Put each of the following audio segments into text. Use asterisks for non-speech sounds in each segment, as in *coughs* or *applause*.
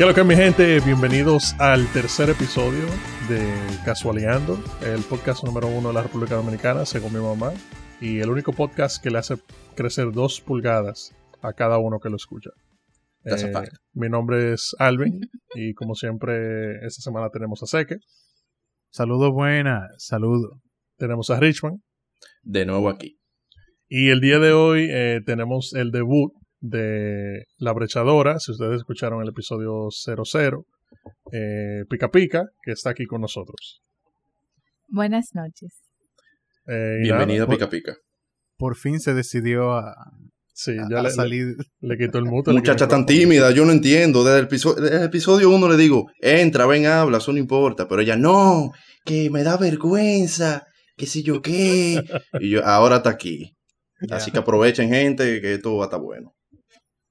¿Qué es lo que mi gente? Bienvenidos al tercer episodio de Casualeando, el podcast número uno de la República Dominicana, según mi mamá, y el único podcast que le hace crecer dos pulgadas a cada uno que lo escucha. Eh, mi nombre es Alvin y como siempre esta semana tenemos a Seque. Saludos buenas, saludos. Tenemos a Richman. De nuevo aquí. Y el día de hoy eh, tenemos el debut de La Brechadora, si ustedes escucharon el episodio 00, eh, Pica Pica, que está aquí con nosotros. Buenas noches. Eh, Bienvenido a Pica Pica. Por fin se decidió a, sí, ya le, salir. Le, quitó el mute. Muchacha tan tímida, yo no entiendo. Desde el, episodio, desde el episodio 1 le digo, entra, ven, habla, eso no importa. Pero ella, no, que me da vergüenza, que si yo qué. y yo, ahora está aquí. Así que aprovechen, gente, que esto va a estar bueno.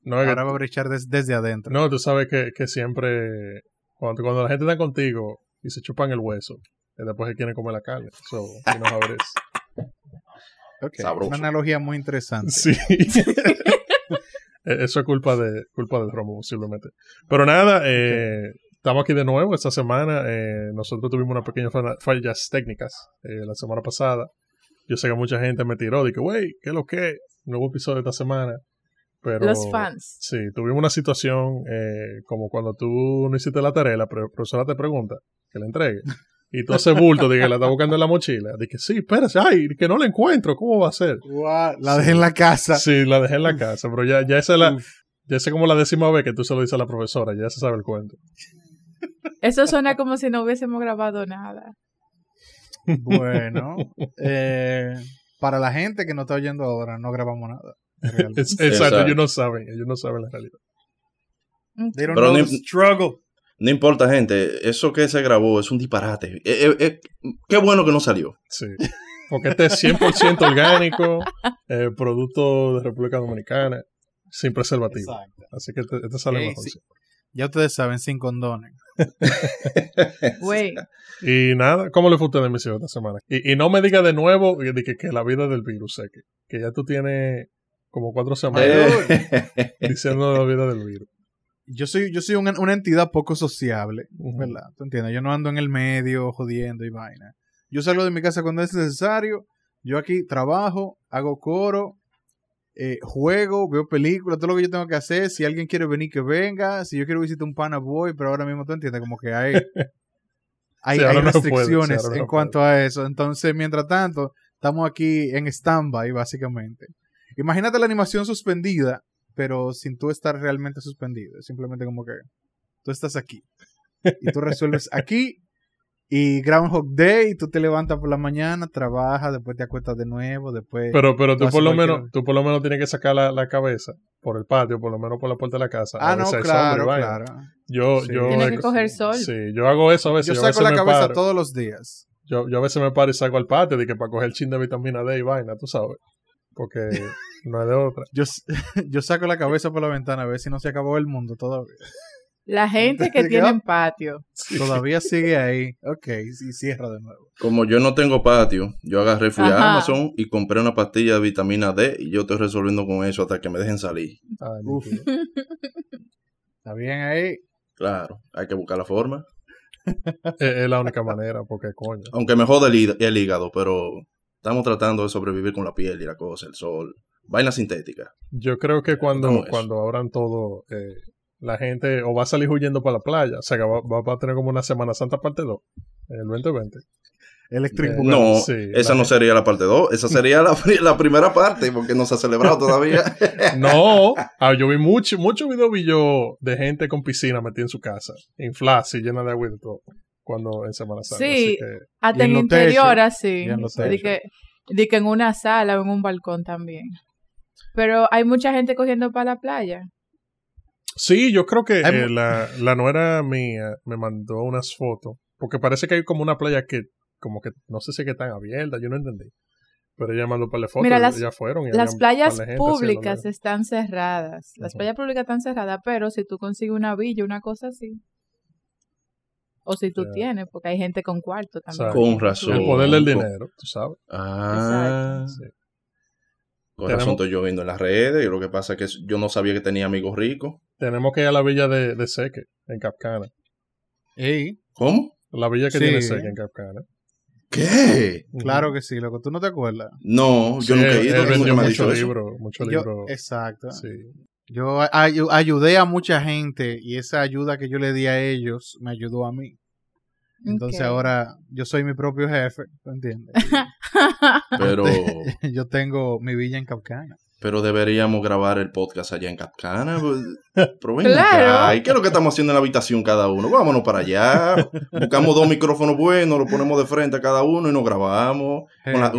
No, Ahora va a brechar desde adentro. No, tú sabes que, que siempre, cuando, cuando, la gente está contigo y se chupan el hueso, y después se quieren comer la carne. So, no abres. *laughs* okay. Una analogía muy interesante. Sí. *laughs* E, eso es culpa de culpa del romo, posiblemente. Pero nada, eh, estamos aquí de nuevo esta semana. Eh, nosotros tuvimos unas pequeñas fallas técnicas eh, la semana pasada. Yo sé que mucha gente me tiró, dije, wey, ¿qué es lo que? Nuevo episodio esta semana. Pero, los fans. Sí, tuvimos una situación eh, como cuando tú no hiciste la tarea, la profesora te pregunta que la entregue. *laughs* Y tú haces bulto, de que la está buscando en la mochila. Dije, sí, espérate, ay, que no la encuentro, ¿cómo va a ser? la dejé en la casa. Sí, la dejé en la casa, pero ya, ya esa es la, ya como la décima vez que tú se lo dices a la profesora, ya se sabe el cuento. Eso suena como si no hubiésemos grabado nada. Bueno, eh, para la gente que no está oyendo ahora, no grabamos nada. Exacto, ellos no saben, ellos no saben la realidad. Pero no, no importa, gente, eso que se grabó es un disparate. Eh, eh, eh, qué bueno que no salió. Sí, porque este es 100% orgánico, *laughs* producto de República Dominicana, sin preservativo. Así que este, este sale mejor. Ya ustedes saben, sin condones. *laughs* y nada, ¿cómo le fue a usted de misión esta semana? Y, no me diga de nuevo que, que, la vida del virus, sé que, que ya tú tienes como cuatro semanas *laughs* diciendo la vida del virus. Yo soy, yo soy una, entidad poco sociable, ¿verdad? ¿Tú entiendes? Yo no ando en el medio jodiendo y vaina. Yo salgo de mi casa cuando es necesario. Yo aquí trabajo, hago coro, eh, juego, veo películas, todo lo que yo tengo que hacer. Si alguien quiere venir, que venga. Si yo quiero visitar un pana, voy. Pero ahora mismo tú entiendes, como que hay, *laughs* hay, restricciones en cuanto a eso. Entonces, mientras tanto, estamos aquí en stand-by, básicamente. Imagínate la animación suspendida, pero sin tú estar realmente suspendido. Es simplemente como que tú estás aquí. Y tú resuelves *laughs* aquí. Y Groundhog Day, tú te levantas por la mañana, trabajas, después te acuestas de nuevo, después... Pero, pero tú por lo menos, tú por lo menos tienes que sacar la, cabeza por el patio, por lo menos por la puerta de la casa. Ah, no, claro, claro. Yo, yo, Tienes que coger sol. Sí, yo hago eso a veces. Yo saco la cabeza todos los días. Yo, yo a veces me paro y salgo al patio de que para coger el chin de vitamina D y vaina, tú sabes. Porque no hay de otra. Yo, *laughs* yo saco la cabeza por la ventana a ver si no se acabó el mundo todavía. La gente que *laughs* tiene patio. Todavía sigue ahí. Ok, y cierra de nuevo. Como yo no tengo patio, yo agarré, fui a Amazon y compré una pastilla de vitamina D y yo estoy resolviendo con eso hasta que me dejen salir. *laughs* Está bien ahí. Claro, hay que buscar la forma. es, la única manera, porque coño. Aunque me jode el hígado, pero Estamos tratando de sobrevivir con la piel y la cosa, el sol, vaina sintética. Yo creo que cuando, cuando abran todo, eh, la gente o va a salir huyendo para la playa, o sea que va, va a tener como una Semana Santa parte 2, el 2020. Electric eh, No, esa no sería la parte 2, esa sería la, la, primera parte, porque no se ha celebrado *laughs* todavía. no, ah, yo vi mucho, mucho video vi yo de gente con piscina metida en su casa, inflada, y llena de agua y todo cuando en Semana Santa. Sí, hasta en, interior así. De que, de que en una sala o en un balcón también. Pero hay mucha gente cogiendo para la playa. Sí, yo creo que eh, la, la nuera mía me mandó unas fotos. Porque parece que hay como una playa que, como que, no sé si es que están abiertas, yo no entendí. Pero ella mandó para la foto Mira, las, ya fueron. las playas públicas están cerradas. Las playas públicas están cerradas, pero si tú consigues una villa, una cosa así, o si tú tienes, porque hay gente con cuarto también. con razón. El poder del dinero, tú sabes. Ah. Con razón estoy yo viendo en las redes y lo que pasa es que yo no sabía que tenía amigos ricos. Tenemos que ir a la villa de, de Seque. en Capcana. Ey, ¿Cómo? La villa que Sí. tiene Sega en Capcana. ¿Qué? claro que sí, loco. ¿Tú no te acuerdas? No, yo Sí, nunca he él- ido. él nunca vendió mucho libro, mucho Yo- libro. exacto. Sí. Yo ay- ayudé a mucha gente y esa ayuda que yo le di a ellos me ayudó a mí. Entonces ahora yo soy mi propio jefe, ¿tú entiendes? *laughs* Pero, *laughs* yo tengo mi villa en Capcana. pero deberíamos grabar el podcast allá en Capcana. pues. *laughs* Pero ven Claro. acá, ¿y qué es lo que estamos haciendo en la habitación cada uno? Vámonos para allá. Buscamos dos micrófonos buenos, los ponemos de frente a cada uno y nos grabamos. Con la-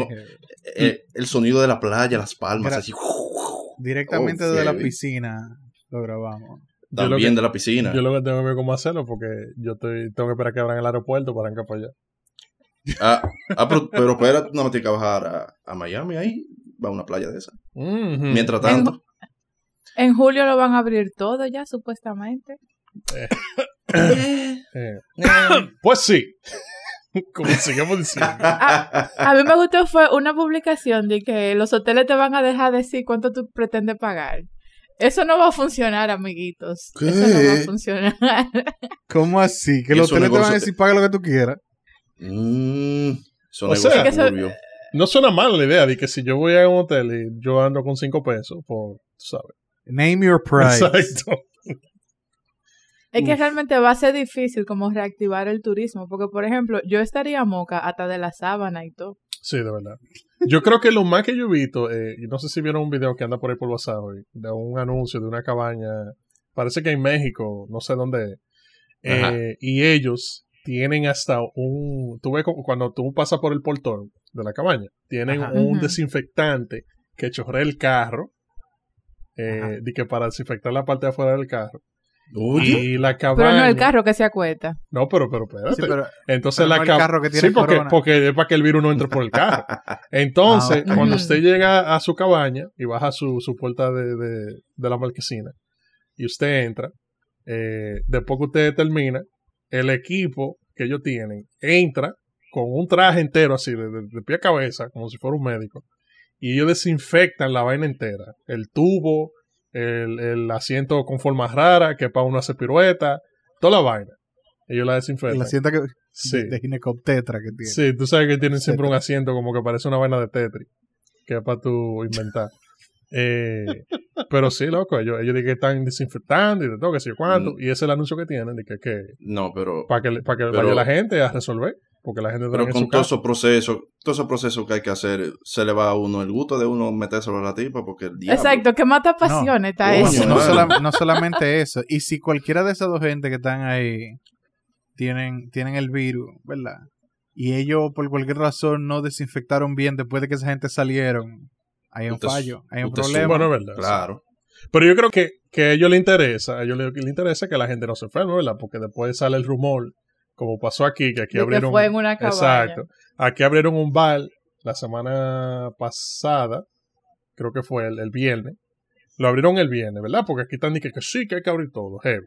eh, el sonido de la playa, las palmas, Gra- así. Directamente Oh, desde la piscina lo grabamos. Yo lo También que- de la piscina. Yo lo que tengo que ver cómo hacerlo porque yo estoy, tengo que esperar que abran el aeropuerto para arrancar para allá. Ah, ah, pero, pero espérate, no me tienes que bajar a, a Miami ahí. Va a una playa de esa. Mientras tanto. En julio lo van a abrir todo ya, supuestamente. Eh, *coughs* *coughs* *coughs* Pues sí. *laughs* Como sigamos diciendo. *laughs* A mí me gustó fue una publicación de que los hoteles te van a dejar decir cuánto tú pretendes pagar. Eso no va a funcionar, amiguitos. ¿Qué? Eso no va a funcionar. *laughs* ¿Cómo así? Que los hoteles te van a decir paga lo que tú quieras. Mm, O sea, que eso-. No suena mal la idea de que si yo voy a un hotel y yo ando con cinco pesos, pues, tú sabes. Name your price. Exacto. Es que Uf. realmente va a ser difícil como reactivar el turismo, porque por ejemplo, yo estaría moca hasta de la sábana y todo. Sí, de verdad. Yo creo que lo más que yo he visto, eh, y no sé si vieron un video que anda por ahí por WhatsApp hoy, de un anuncio de una cabaña, parece que en México, no sé dónde eh, y ellos tienen hasta un, tú ves como cuando tú pasas por el portón de la cabaña, tienen Ajá. un desinfectante que chorrea el carro, eh, de que para desinfectar la parte de afuera del carro. Oye, Y la Pero cabaña. no el carro que se acuesta. No, pero, pero, espérate. Sí, pero Entonces pero la no el cab- carro que tiene Sí, porque, corona. porque es para que el virus no entre por el carro. *laughs* Entonces, Ah, cuando usted llega a su cabaña y baja su, su puerta de, de- de la marquesina y usted entra, eh, después que usted termina, el equipo que ellos tienen entra con un traje entero así, de, de- de pie a cabeza, como si fuera un médico, y ellos desinfectan la vaina entera. El tubo, el, el asiento con formas raras, que para uno hace pirueta, toda la vaina. Ellos la desinfectan. la sienta que Sí. de ginecoptetra que tiene. Sí, tú sabes que tienen siempre un asiento como que parece una vaina de Tetris, que es para tú inventar. Eh, *laughs* pero sí, loco, ellos, ellos dicen que están desinfectando y de todo, que sé yo cuánto, Mm. y ese es el anuncio que tienen, de que, que no, pero, para que, para que Pero- vaya la gente a resolver, porque la gente pero está con casa. esos procesos, todos esos procesos que hay que hacer, se le va a uno el gusto de uno metérselo a la tipa porque el diablo. Exacto, que mata pasiones está Coño, eso. No, sola- no solamente eso. Y si cualquiera de esas dos gente que están ahí tienen, tienen el virus, ¿verdad? Y ellos por cualquier razón no desinfectaron bien después de que esa gente salieron, hay un Usted- fallo, hay un problema. Bueno, es verdad. Claro. sí. Pero yo creo que, que a ellos les interesa, a ellos les, les interesa que la gente no se enferme, ¿verdad? Porque después sale el rumor, como pasó aquí, que aquí De que abrieron... fue en una cabaña. Exacto. Aquí abrieron un bar la semana pasada, creo que fue el, el viernes. Lo abrieron el viernes, ¿verdad? Porque aquí están diciendo que, sí, que hay que abrir todo, heavy.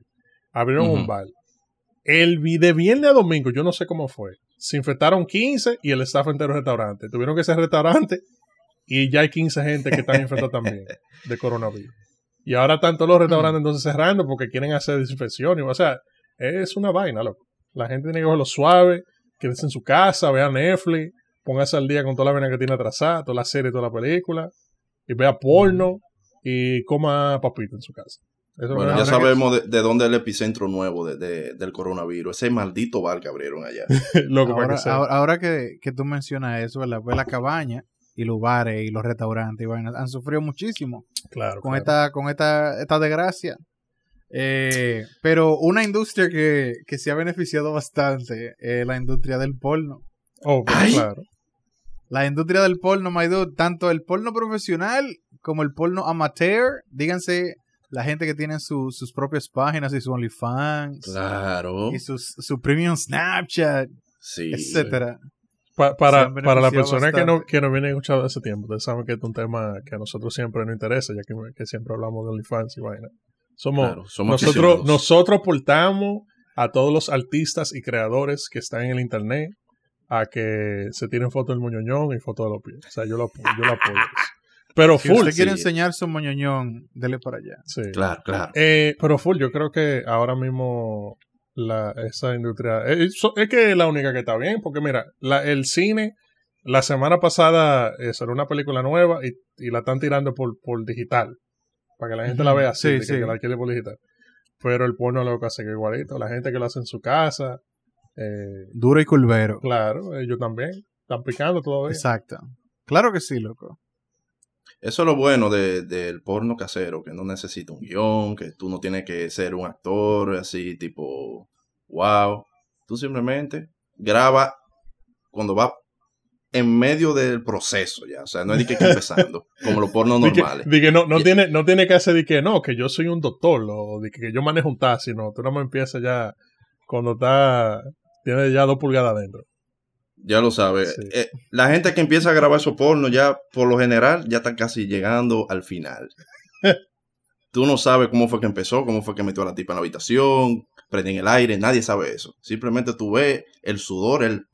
Abrieron un bar. El vi- de viernes a domingo, yo no sé cómo fue. Se infectaron 15 y el staff entero del restaurante. Tuvieron que ser restaurante y ya hay 15 gente que están infectados también *laughs* de coronavirus. Y ahora están todos los restaurantes entonces cerrando porque quieren hacer desinfección. Y, o sea, es una vaina, loco. La gente tiene que cogerlo suave, quédese en su casa, vea Netflix, póngase al día con toda la vaina que tiene atrasada, toda la serie, toda la película, y vea porno y coma papita en su casa. Eso Bueno, ya sabemos de, de dónde es el epicentro nuevo de, de- del coronavirus. Ese maldito bar que abrieron allá. *laughs* loco para Ahora, que ahora, ahora que, que tú mencionas eso, ¿verdad? Pues la cabaña y los bares y los restaurantes y vainas han sufrido muchísimo claro, con claro. esta con esta, esta desgracia. Eh, pero una industria que, que se ha beneficiado bastante es la industria del porno. Oh, claro. La industria del porno, my dude, tanto el porno profesional como el porno amateur, díganse la gente que tiene su- sus propias páginas y su OnlyFans Claro. y sus, su premium Snapchat, Sí. etcétera. Pa- para, para la persona que no, que no viene escuchando hace tiempo, ustedes saben que es un tema que a nosotros siempre nos interesa, ya que, que siempre hablamos de OnlyFans y vaina. Somos, Claro, somos nosotros, nosotros portamos a todos los artistas y creadores que están en el internet a que se tiren fotos del muñoñón y fotos de los pies. O sea, yo lo apoyo. Yo lo apoyo. Pero Si full. usted quiere sí. enseñar su moñoñón, dele para allá. Sí. Claro, claro. Eh, pero full, yo creo que ahora mismo la, esa industria eh, so- es que es la única que está bien, porque mira, la, el cine la semana pasada eh, salió una película nueva y, y la están tirando por, por digital, para que la gente la vea así, sí, de que, sí. que la alquile por digital. Pero el porno lo que hace que igualito, la gente que lo hace en su casa, eh, Duro y culvero. claro, ellos también están picando todavía. Exacto. Claro que sí, loco. Eso es lo bueno de- del porno casero, que no necesita un guion, que tú no tienes que ser un actor así tipo, wow. Tú simplemente graba cuando va en medio del proceso ya. O sea, no es de que, que empezando, como los pornos normales. di que no, no, tiene, no tiene que hacer de que no, que yo soy un doctor, o de que yo manejo un taxi, no, tú no me empiezas ya cuando está, tiene ya dos pulgadas adentro. Ya lo sabes. Sí. Eh, la gente que empieza a grabar esos pornos ya, por lo general, ya está casi llegando al final. *laughs* Tú no sabes cómo fue que empezó, cómo fue que metió a la tipa en la habitación, prenden el aire, nadie sabe eso. Simplemente tú ves el sudor, el...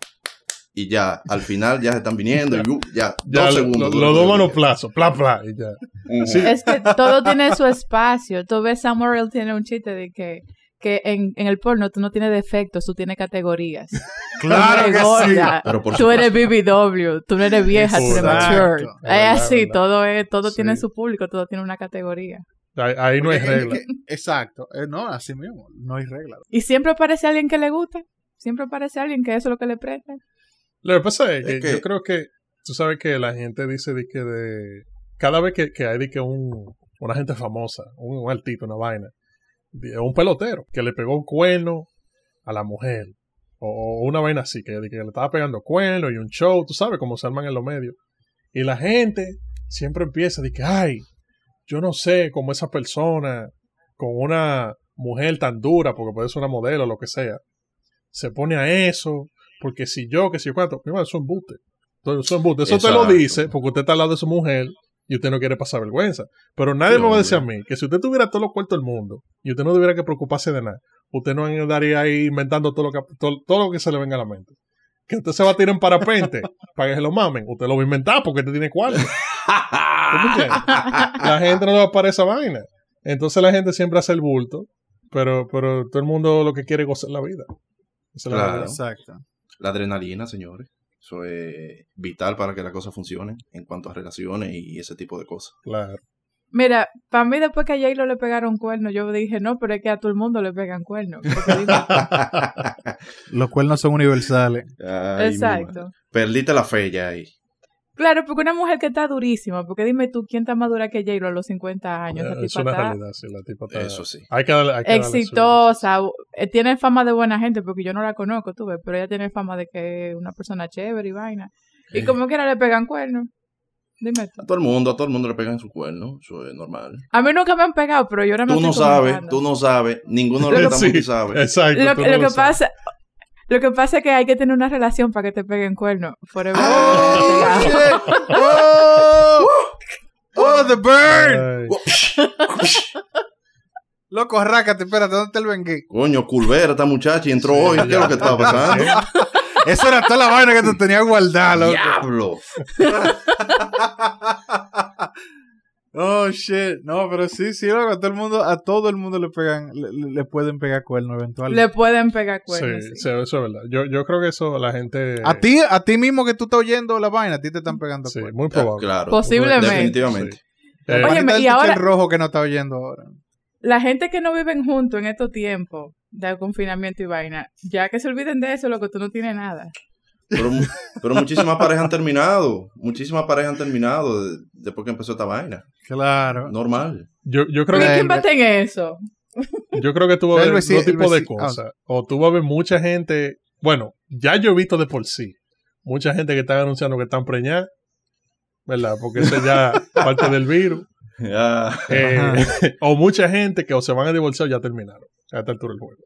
Y ya, al final ya se están viniendo y uh, ya, *laughs* Ya dos segundos. los dos plazo, pla, pla, y ya. Ujú. Sí. Es que todo tiene su espacio. Tú ves, Sam Morril tiene un chiste de que, que en, en el porno tú no tienes defectos, tú tienes categorías. *laughs* Claro que eres sí. gorda, Pero por Tú eres supuesto. BBW, tú no eres vieja, tú eres mature. Es verdad, así, verdad. todo, es, todo Sí. tiene su público, todo tiene una categoría. Ahí, ahí no hay es regla. que- exacto. Eh, no, así mismo. No hay regla. Y siempre aparece alguien que le gusta, siempre aparece alguien que eso es lo que le presta. Lo que pasa es que, Es que- yo creo que, tú sabes que la gente dice de que de, cada vez que, que hay de que un, una gente famosa, un, un altito, una vaina, de- un pelotero que le pegó un cuerno a la mujer, o, o una vaina así, que, de que le estaba pegando cuerno y un show, tú sabes cómo se arman en los medios. Y la gente siempre empieza de que, ay, yo no sé cómo esa persona con una mujer tan dura, porque puede ser una modelo o lo que sea, se pone a eso, porque si yo, que si yo eso es embuste. Entonces, Eso es embuste. Eso te lo dice porque usted está al lado de su mujer y usted no quiere pasar vergüenza. Pero nadie Sí, me va a decir a mí que si usted tuviera todos los cuartos del mundo y usted no tuviera que preocuparse de nada, usted no andaría ahí inventando todo lo que, todo, todo lo que se le venga a la mente. Que usted se va a tirar en parapente *laughs* para que se lo mamen. Usted lo va a inventar porque usted tiene cuarto. La gente no le va a parar esa vaina. Entonces la gente siempre hace el bulto, pero, pero todo el mundo lo que quiere es gozar la vida. Esa es la Claro. verdad. Exacto. La adrenalina, señores. Eso es vital para que las cosas funcionen en cuanto a relaciones y ese tipo de cosas. Claro. Mira, para mí después que a J-Lo le pegaron cuernos, yo dije, no, pero es que a todo el mundo le pegan cuernos. *laughs* Los cuernos son universales. Ay, Exacto. Perdiste la fe ya ahí. Claro, porque una mujer que está durísima, porque dime tú, ¿quién está más dura que J-Lo a los 50 años? Esa Eh, es una está realidad, sí, la tipa está- Eso sí. Hay que darle, hay que darle su- exitosa, eh, tiene fama de buena gente, porque yo no la conozco, tú ves, pero ella tiene fama de que es una persona chévere y vaina. Y como quiera le pegan cuernos. Dime tú. A todo el mundo, a todo el mundo le pegan su cuerno. Eso es normal. A mí nunca me han pegado, pero yo ahora me Tú no sabes, tú no sabes. Ninguno de los que *laughs* estamos Sí, aquí sabe. Exacto. Lo, que- no lo lo que sabes. pasa... Lo que pasa es que hay que tener una relación para que te peguen cuernos. Forever. ¡Oh, shit! ¡Oh! ¡Oh, the bird! Ay, Loco, arrácate, espérate, ¿dónde está el bengue? Coño, Culvera, esta muchacha y entró hoy. ¿Qué es lo que estaba pasando? Eso era toda la vaina que tú tenías guardada, loco. ¡Diablo! *laughs* Oh, shit. No, pero sí, sí, loco, a todo el mundo, a todo el mundo le pegan, le, le- pueden pegar cuernos eventualmente. Le pueden pegar Sí, cuernos. sí. sí, eso es verdad. Yo, yo creo que eso la gente. A ti, a ti mismo que tú estás oyendo la vaina, a ti te están pegando Sí, cuernos. muy probable. Claro. Posiblemente. Definitivamente. Eh, Oye, Óyeme, y ahora- el rojo que no está oyendo ahora. La gente que no viven juntos en estos tiempos de confinamiento y vaina, ya que se olviden de eso, lo que tú no tienes nada. Pero, pero muchísimas parejas han terminado. Muchísimas parejas han terminado de- después que empezó esta vaina. Claro. Normal. yo, yo creo ¿Pero que quién tener eso? Yo creo que tú vas a veci- dos tipos de veci- cosas. O tú vas a ver mucha gente. Bueno, ya yo he visto de por sí. Mucha gente que están anunciando que están preñadas. ¿Verdad? Porque eso ya *laughs* parte del virus. Ya. Eh, *laughs* o mucha gente que o se van a divorciar o ya terminaron. A esta altura del juego.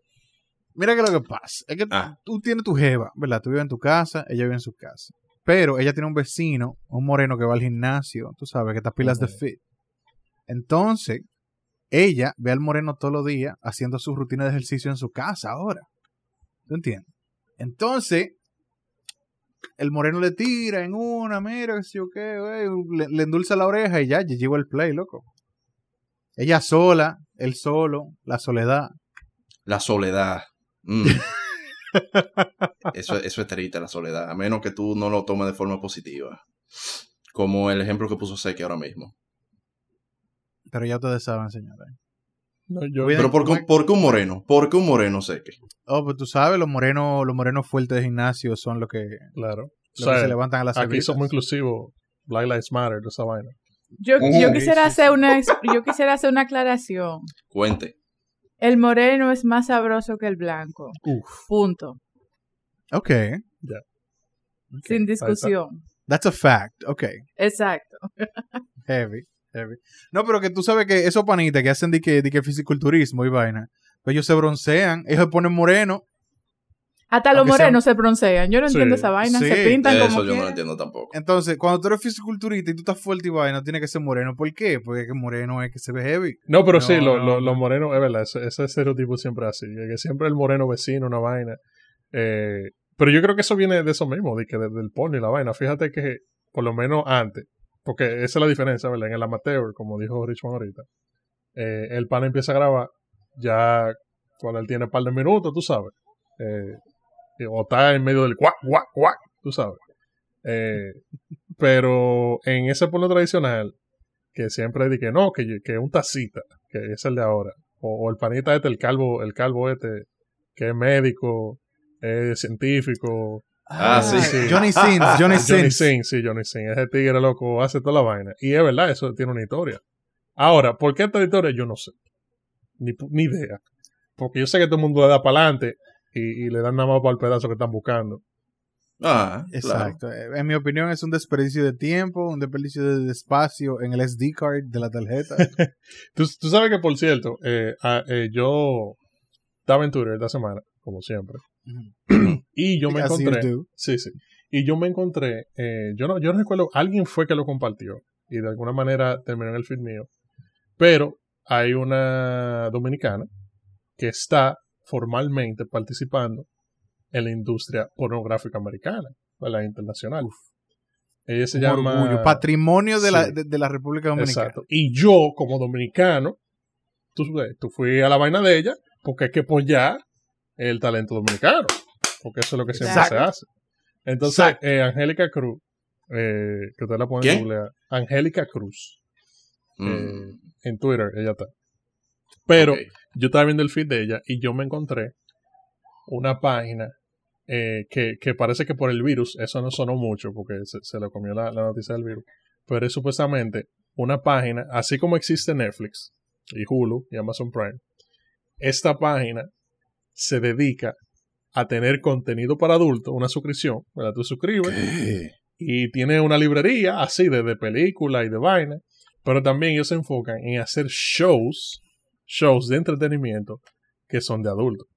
Mira que lo que pasa es que Ah. tú tienes tu jeva, ¿verdad? Tú vives en tu casa, ella vive en su casa. Pero ella tiene un vecino, un moreno que va al gimnasio, tú sabes, que está pilas de fit. Entonces, ella ve al moreno todos los días haciendo su rutina de ejercicio en su casa ahora. ¿Tú entiendes? Entonces, el moreno le tira en una, mira, que sé yo qué, le, le endulza la oreja y ya, ya llegó el play, loco. Ella sola, él solo, la soledad. La soledad. Mm. *laughs* eso, eso es triste, la soledad. A menos que tú no lo tomes de forma positiva. Como el ejemplo que puso Seki ahora mismo. Pero ya ustedes saben, señores. No, yo, Cuida- Pero ¿por, qué- por qué un moreno? ¿Por qué un moreno Seki? Oh, pues tú sabes, los morenos, los morenos fuertes de gimnasio son los que, claro. O que se levantan a las aquí cervezas. somos inclusivos. Black Lives Matter, esa vaina. Yo, yo quisiera hacer una yo quisiera hacer una aclaración. Cuente. El moreno es más sabroso que el blanco. Uf. Punto. Ok, Sin discusión. that's a fact. Ok, Exacto. *laughs* heavy, heavy. No, pero que tú sabes que esos panitas que hacen de que, de que fisiculturismo y vaina, pues ellos se broncean, ellos se ponen moreno. Hasta los morenos se broncean. Yo no Sí, entiendo esa vaina. sí. Se pintan como Eso yo no lo quieran. entiendo tampoco. Entonces, cuando tú eres fisiculturista y tú estás fuerte y vaina, tiene que ser moreno. ¿Por qué? Porque que moreno es que se ve heavy. No, pero No, sí, lo- no, lo- no. los morenos, es verdad, ese, ese estereotipo siempre es así, que siempre el moreno vecino, una vaina. Eh, pero yo creo que eso viene de eso mismo, de que desde el porno y la vaina. Fíjate que, por lo menos antes, porque esa es la diferencia, ¿verdad? En el amateur, como dijo Richmond ahorita, eh, el pan empieza a grabar ya cuando él tiene un par de minutos, tú sabes. Eh, o está en medio del guac, guac, guac, tú sabes. Eh, *laughs* pero en ese porno tradicional, que siempre di que no, que, que un tacita, que es el de ahora. O, o el panita este, el calvo, el calvo este, que es médico, es científico. Ah, sí, sí. Johnny Sins, *laughs* Johnny Johnny Sins. Sins, sí, Johnny Sins. Ese tigre loco hace toda la vaina. Y es verdad, eso tiene una historia. Ahora, ¿por qué esta historia? Yo no sé. Ni, pu- ni idea. Porque yo sé que todo el mundo le da para adelante y, y le dan nada más para el pedazo que están buscando. Ah. Exacto. Eh, En mi opinión es un desperdicio de tiempo, un desperdicio de espacio en el SD card de la tarjeta. *laughs* Tú, tú sabes que, por cierto, eh, eh, yo estaba en Twitter esta semana, como siempre. *clears throat* Y yo me encontré. Sí, sí. Y yo me encontré, eh, yo no, yo no recuerdo, alguien fue que lo compartió y de alguna manera terminó en el feed mío. Pero hay una dominicana que está formalmente participando en la industria pornográfica americana, la internacional. Ella se Un llama orgullo, patrimonio de, la, de, de la República Dominicana. Exacto. Y yo, como dominicano, tú, tú fui a la vaina de ella porque hay que apoyar el talento dominicano. Porque eso es lo que siempre Exacto. se hace. Entonces, eh, Angélica Cruz, eh, que usted la puede ¿Quién? googlear. Angélica Cruz. Mm, eh, en Twitter, ella está. Pero. Yo estaba viendo el feed de ella y yo me encontré una página eh, que, que parece que por el virus, eso no sonó mucho porque se, se lo comió la, la noticia del virus, pero es supuestamente una página, así como existe Netflix y Hulu y Amazon Prime, esta página se dedica a tener contenido para adultos, una suscripción, ¿verdad? Tú suscribes ¿Qué? y tiene una librería así de, de película y de vaina, pero también ellos se enfocan en hacer shows, shows de entretenimiento que son de adultos.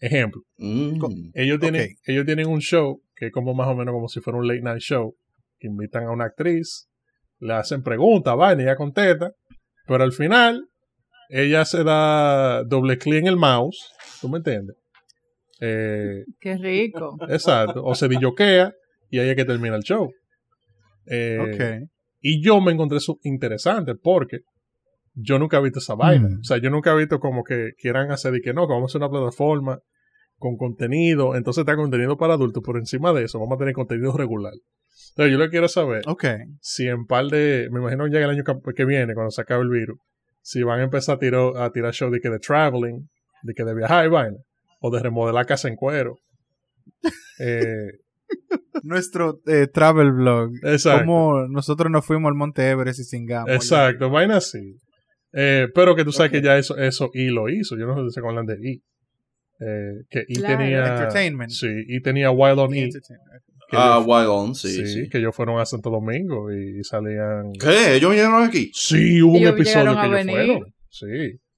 Ejemplo, Mm, ellos tienen, ellos tienen un show que es como más o menos como si fuera un late night show, que invitan a una actriz, le hacen preguntas, vaina, y ella contesta, pero al final ella se da doble clic en el mouse, ¿tú me entiendes? Eh, Qué rico. exacto, o se dilloquea y ahí es que termina el show. Eh, Ok. y yo me encontré eso interesante porque yo nunca he visto esa vaina. Mm. O sea, yo nunca he visto como que quieran hacer y que no, que vamos a hacer una plataforma con contenido. Entonces está contenido para adultos. Por encima de eso, vamos a tener contenido regular. Entonces yo le quiero saber si en par de. Me imagino ya el año que- que viene, cuando se acabe el virus, si van a empezar a tirar, a tirar show de que de traveling, de que de viajar y vaina, o de remodelar casa en cuero. *laughs* Eh, Nuestro eh, travel blog. exacto. Como nosotros nos fuimos al Monte Everest y singamos. Exacto, vaina así. Eh, pero que tú sabes que ya eso, eso I lo hizo. Yo no sé si se acuerdan de I. Eh, que I Claro. tenía. Entertainment. Sí, I tenía Wild on E. que Ah, Wild On, sí, sí, sí. que ellos fueron a Santo Domingo y salían. ¿Qué? ¿Ellos vinieron aquí? Sí, hubo un episodio que ellos venir. fueron. Sí.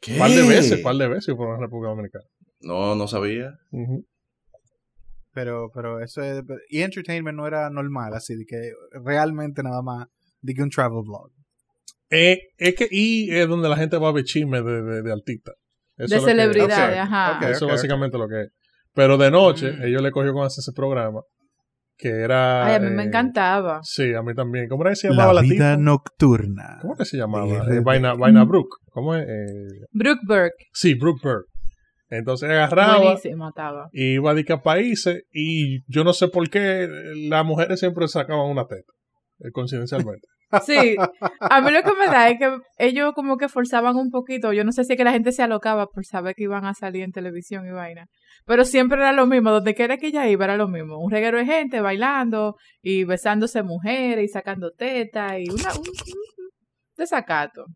¿Qué? Un par de veces, par de veces fueron a República Dominicana. No, no sabía. Pero, pero eso es. Y entertainment no era normal, así de que realmente nada más de que un travel blog. Eh, es que I es donde la gente va a ver chismes de, de, de artistas. Eso De celebridades, ajá. ok. Eso es básicamente lo que es. Pero de noche, Mm. ellos le cogió con hacer ese programa que era... Ay, a mí me eh, encantaba. Sí, a mí también. ¿Cómo era que se llamaba la, La vida tipa? nocturna. ¿Cómo que se llamaba? Eh, Vaina, Vaina Brooke. ¿Cómo es? Eh, Brooke Burke. sí, Brooke Burke. Entonces agarraba Buenísimo estaba. y iba a dica países y yo no sé por qué las mujeres siempre sacaban una teta, eh, coincidencialmente. *laughs* Sí, a mí lo que me da es que ellos como que forzaban un poquito. Yo no sé si es que la gente se alocaba por saber que iban a salir en televisión y vaina. Pero siempre era lo mismo. Donde quiera que ella iba era lo mismo. Un reguero de gente bailando y besándose mujeres y sacando tetas y una, un, un desacato.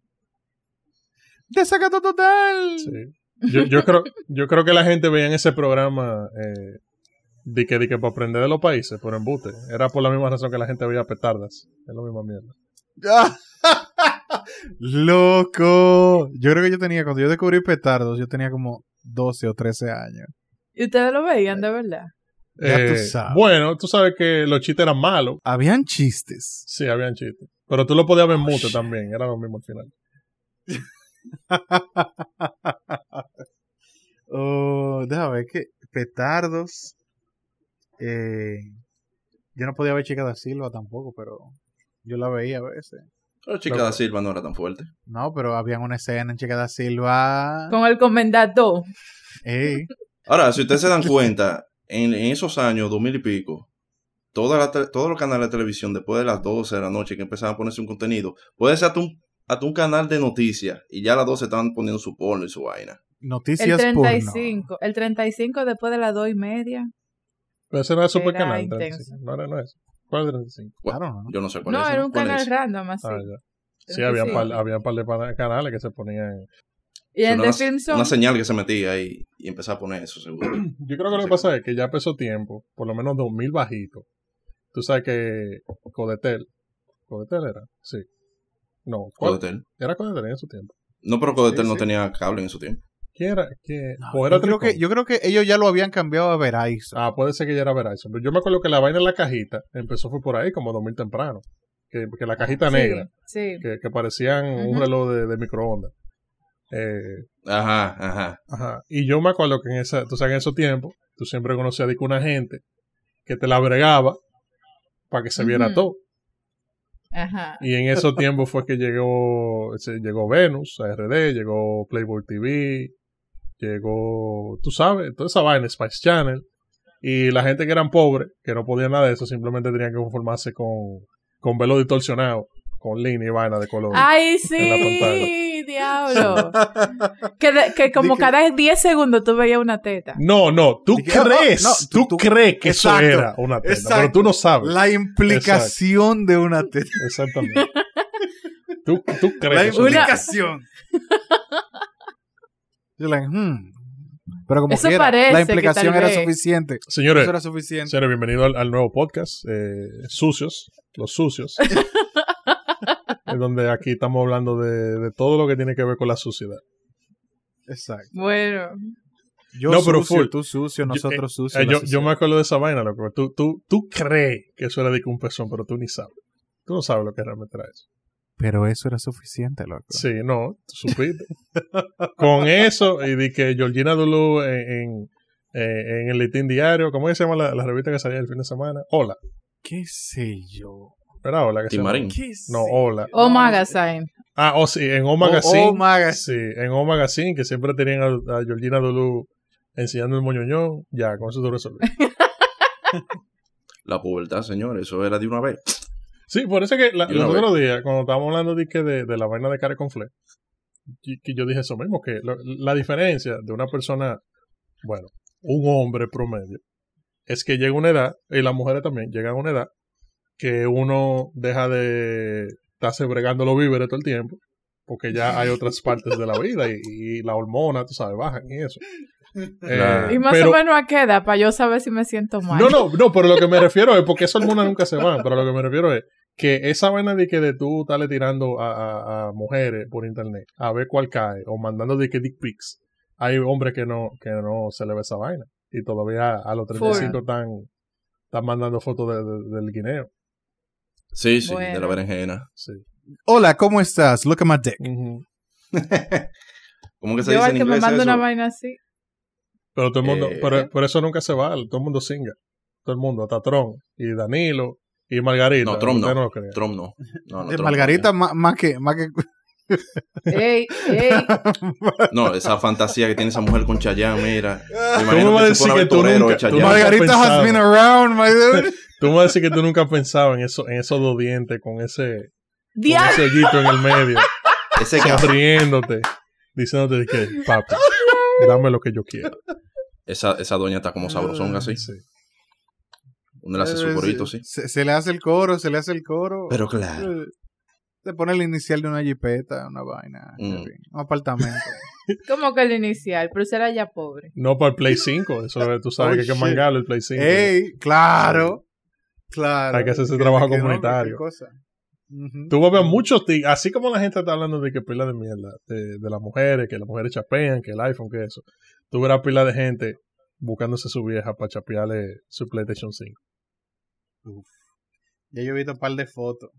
¡Desacato total! Sí. Yo, yo creo, yo creo que la gente veía en ese programa eh, de que, de que para aprender de los países, por embute. Era por la misma razón que la gente veía petardas. Es la misma mierda. *laughs* ¡Loco! Yo creo que yo tenía, cuando yo descubrí petardos, yo tenía como 12 o 13 años. Y ustedes lo veían de verdad. Ya tú Eh, sabes. Bueno, tú sabes que los chistes eran malos. Habían chistes. Sí, habían chistes. Pero tú lo podías ver en mute también. Era lo mismo al final. *laughs* Oh, déjame ver que petardos. Eh, yo no podía ver Chica da Silva tampoco, pero yo la veía a veces. Pero Chica da Silva no era tan fuerte. No, pero habían una escena en Chica da Silva. Con el comendador. Ey, Ahora, si ustedes se dan cuenta, en, en esos años, dos mil y pico, toda la todos los canales de televisión, después de las 12 de la noche que empezaban a ponerse un contenido, puede ser hasta un, hasta un canal de noticias y ya a las 12 estaban poniendo su porno y su vaina. El noticias porno. 35. El 35 después de las dos y media. Pero ese no era super canal. intenso. 35. No era, no es. ¿Cuál es el 35? Bueno, Claro, ¿no? Yo no sé cuál No, es. era un ¿Cuál canal es? random así. Ah, ya. Sí, había sí. un par, había un par de canales que se ponían. Y el Una- de Film Zone. Una señal que se metía ahí y empezaba a poner eso, seguro. *clears throat* Yo creo que lo que pasa es que ya pasó tiempo, por lo menos 2000 bajito. Tú sabes que Codetel. ¿Codetel era? Sí. No, ¿cuál? Codetel. Era Codetel en su tiempo. No, pero Codetel Sí, no sí. tenía cable en su tiempo. ¿Quién era? ¿Quién? No, ¿O era yo, creo que, yo creo que ellos ya lo habían cambiado a Verizon. Ah, puede ser que ya era Verizon. Pero yo me acuerdo que la vaina en la cajita empezó fue por ahí, como 2000 temprano. Que, que la cajita Sí, negra, Sí. que, que parecían un reloj de, de microondas. Eh, Ajá, ajá. Ajá. Y yo me acuerdo que en esa, tú sabes, en esos tiempos, tú siempre conocías de que una gente que te la bregaba para que se viera todo. Ajá. Y en esos tiempos fue que llegó, se- llegó Venus, ARD, llegó Playboy TV, llegó, tú sabes, toda esa vaina, Spice Channel. Y la gente que eran pobres, que no podían nada de eso, simplemente tenían que conformarse con, con velo distorsionado, con línea y vaina de color. Ay, sí, diablo. *laughs* que, de- que como cada 10 segundos tú veías una teta. No, no, tú crees, no, no, tú, tú- tú- crees que Exacto, eso era una teta, exacto. pero tú no sabes. La implicación de una teta. Exactamente. tú, tú crees La que eso era una teta. implicación. *laughs* Yo like, hmm. Pero como Eso quiera, parece la que implicación era suficiente. Señores, Eso era suficiente. señores, bienvenidos al, al nuevo podcast, eh, Sucios, los sucios. *laughs* es donde aquí estamos hablando de, de todo lo que tiene que ver con la suciedad. Exacto. Bueno. Yo No, pero sucio, full. tú sucio, Yo- nosotros eh, sucios. eh, yo, me acuerdo de esa vaina, loco. Tú, tú, tú crees que eso era de que un pezón, pero tú ni sabes. Tú no sabes lo que realmente era eso. Pero eso era suficiente, loco. Sí, no, tú supiste. Con eso, y de que Georgina Dulu en, en, eh, en el Litín Diario, ¿cómo se llama la, la revista que salía el fin de semana? Hola. ¿Qué sé yo? ¿Era Hola? Que se llama? Timarín. ¿Qué No, sé Hola. O Magazine. Ah, oh, sí, en O Magazine. O Magazine. Sí, en O Magazine, que siempre tenían a, a Georgina Dulu enseñando el moñoñón. Ya, con eso tú resolves. *laughs* *laughs* La pubertad, señores, eso era de una vez. Sí, por eso que la- vez. otros días, cuando estábamos hablando de, que de, de la vaina de cara con fle, y- que yo dije eso mismo, que lo- la diferencia de una persona, bueno, un hombre promedio, es que llega una edad, y las mujeres también llegan a una edad, que uno deja de estarse bregando los víveres todo el tiempo, porque ya hay otras *laughs* partes de la vida y, y la hormona, tú sabes, bajan y eso. *laughs* Claro. Eh, Y más pero- o menos a qué edad, para yo saber si me siento mal. no, no, no, pero lo que me refiero es, porque esas hormonas nunca se van, pero lo que me refiero es que esa vaina de que de tú estarle tirando a, a- a mujeres por internet a ver cuál cae, o mandando de que dick pics, hay hombres que no, que no se le ve esa vaina. Y todavía a los 35 están, están mandando fotos de- de- del guineo. Sí, sí, Bueno. de la berenjena. Sí. Hola, ¿cómo estás? Look at my dick. Ujú. *laughs* ¿Cómo que se Yo dice al en que me inglés manda eso? una vaina así. Pero todo el mundo, Eh. pero, por eso nunca se va, todo el mundo singa. todo el mundo, hasta Tron y Danilo y Margarita. No, Trump no. cree. Trump no. No, no, De Trump Margarita más, más que, más que Ey, ey. No. *laughs* No, esa fantasía que tiene esa mujer con Chayanne, mira. Me ¿Cómo imagino vas a que decir que tú nunca- tú Margarita has been around, my dude. *laughs* Tú me vas a decir que tú nunca has pensado en, eso, en esos dos dientes con ese, con Diablo. ese hoyito en el medio, *laughs* Ese sonriéndote, diciéndote que, papi, dame lo que yo quiero. Esa, esa doña está como sabrosonga así. Sí. Uno le hace su corito, sí. Se, se le hace el coro, se le hace el coro. Pero claro. Eh, Se pone el inicial de una jipeta, una vaina, Mm. un apartamento. *laughs* Como que el inicial, pero será ya pobre. No para el Play 5, eso tú sabes Oh, que hay que shit. mangarlo el Play 5. ¡Ey! ¡Claro! Claro. Hay que hacer ese trabajo que comunitario. Tú vas a ver muchos tig- así como la gente está hablando de que pila de mierda, de, de las mujeres, que las mujeres chapean, que el iPhone, que eso. Tú verás pila de gente buscándose su vieja para chapearle su PlayStation 5. Ya yo he visto un par de fotos.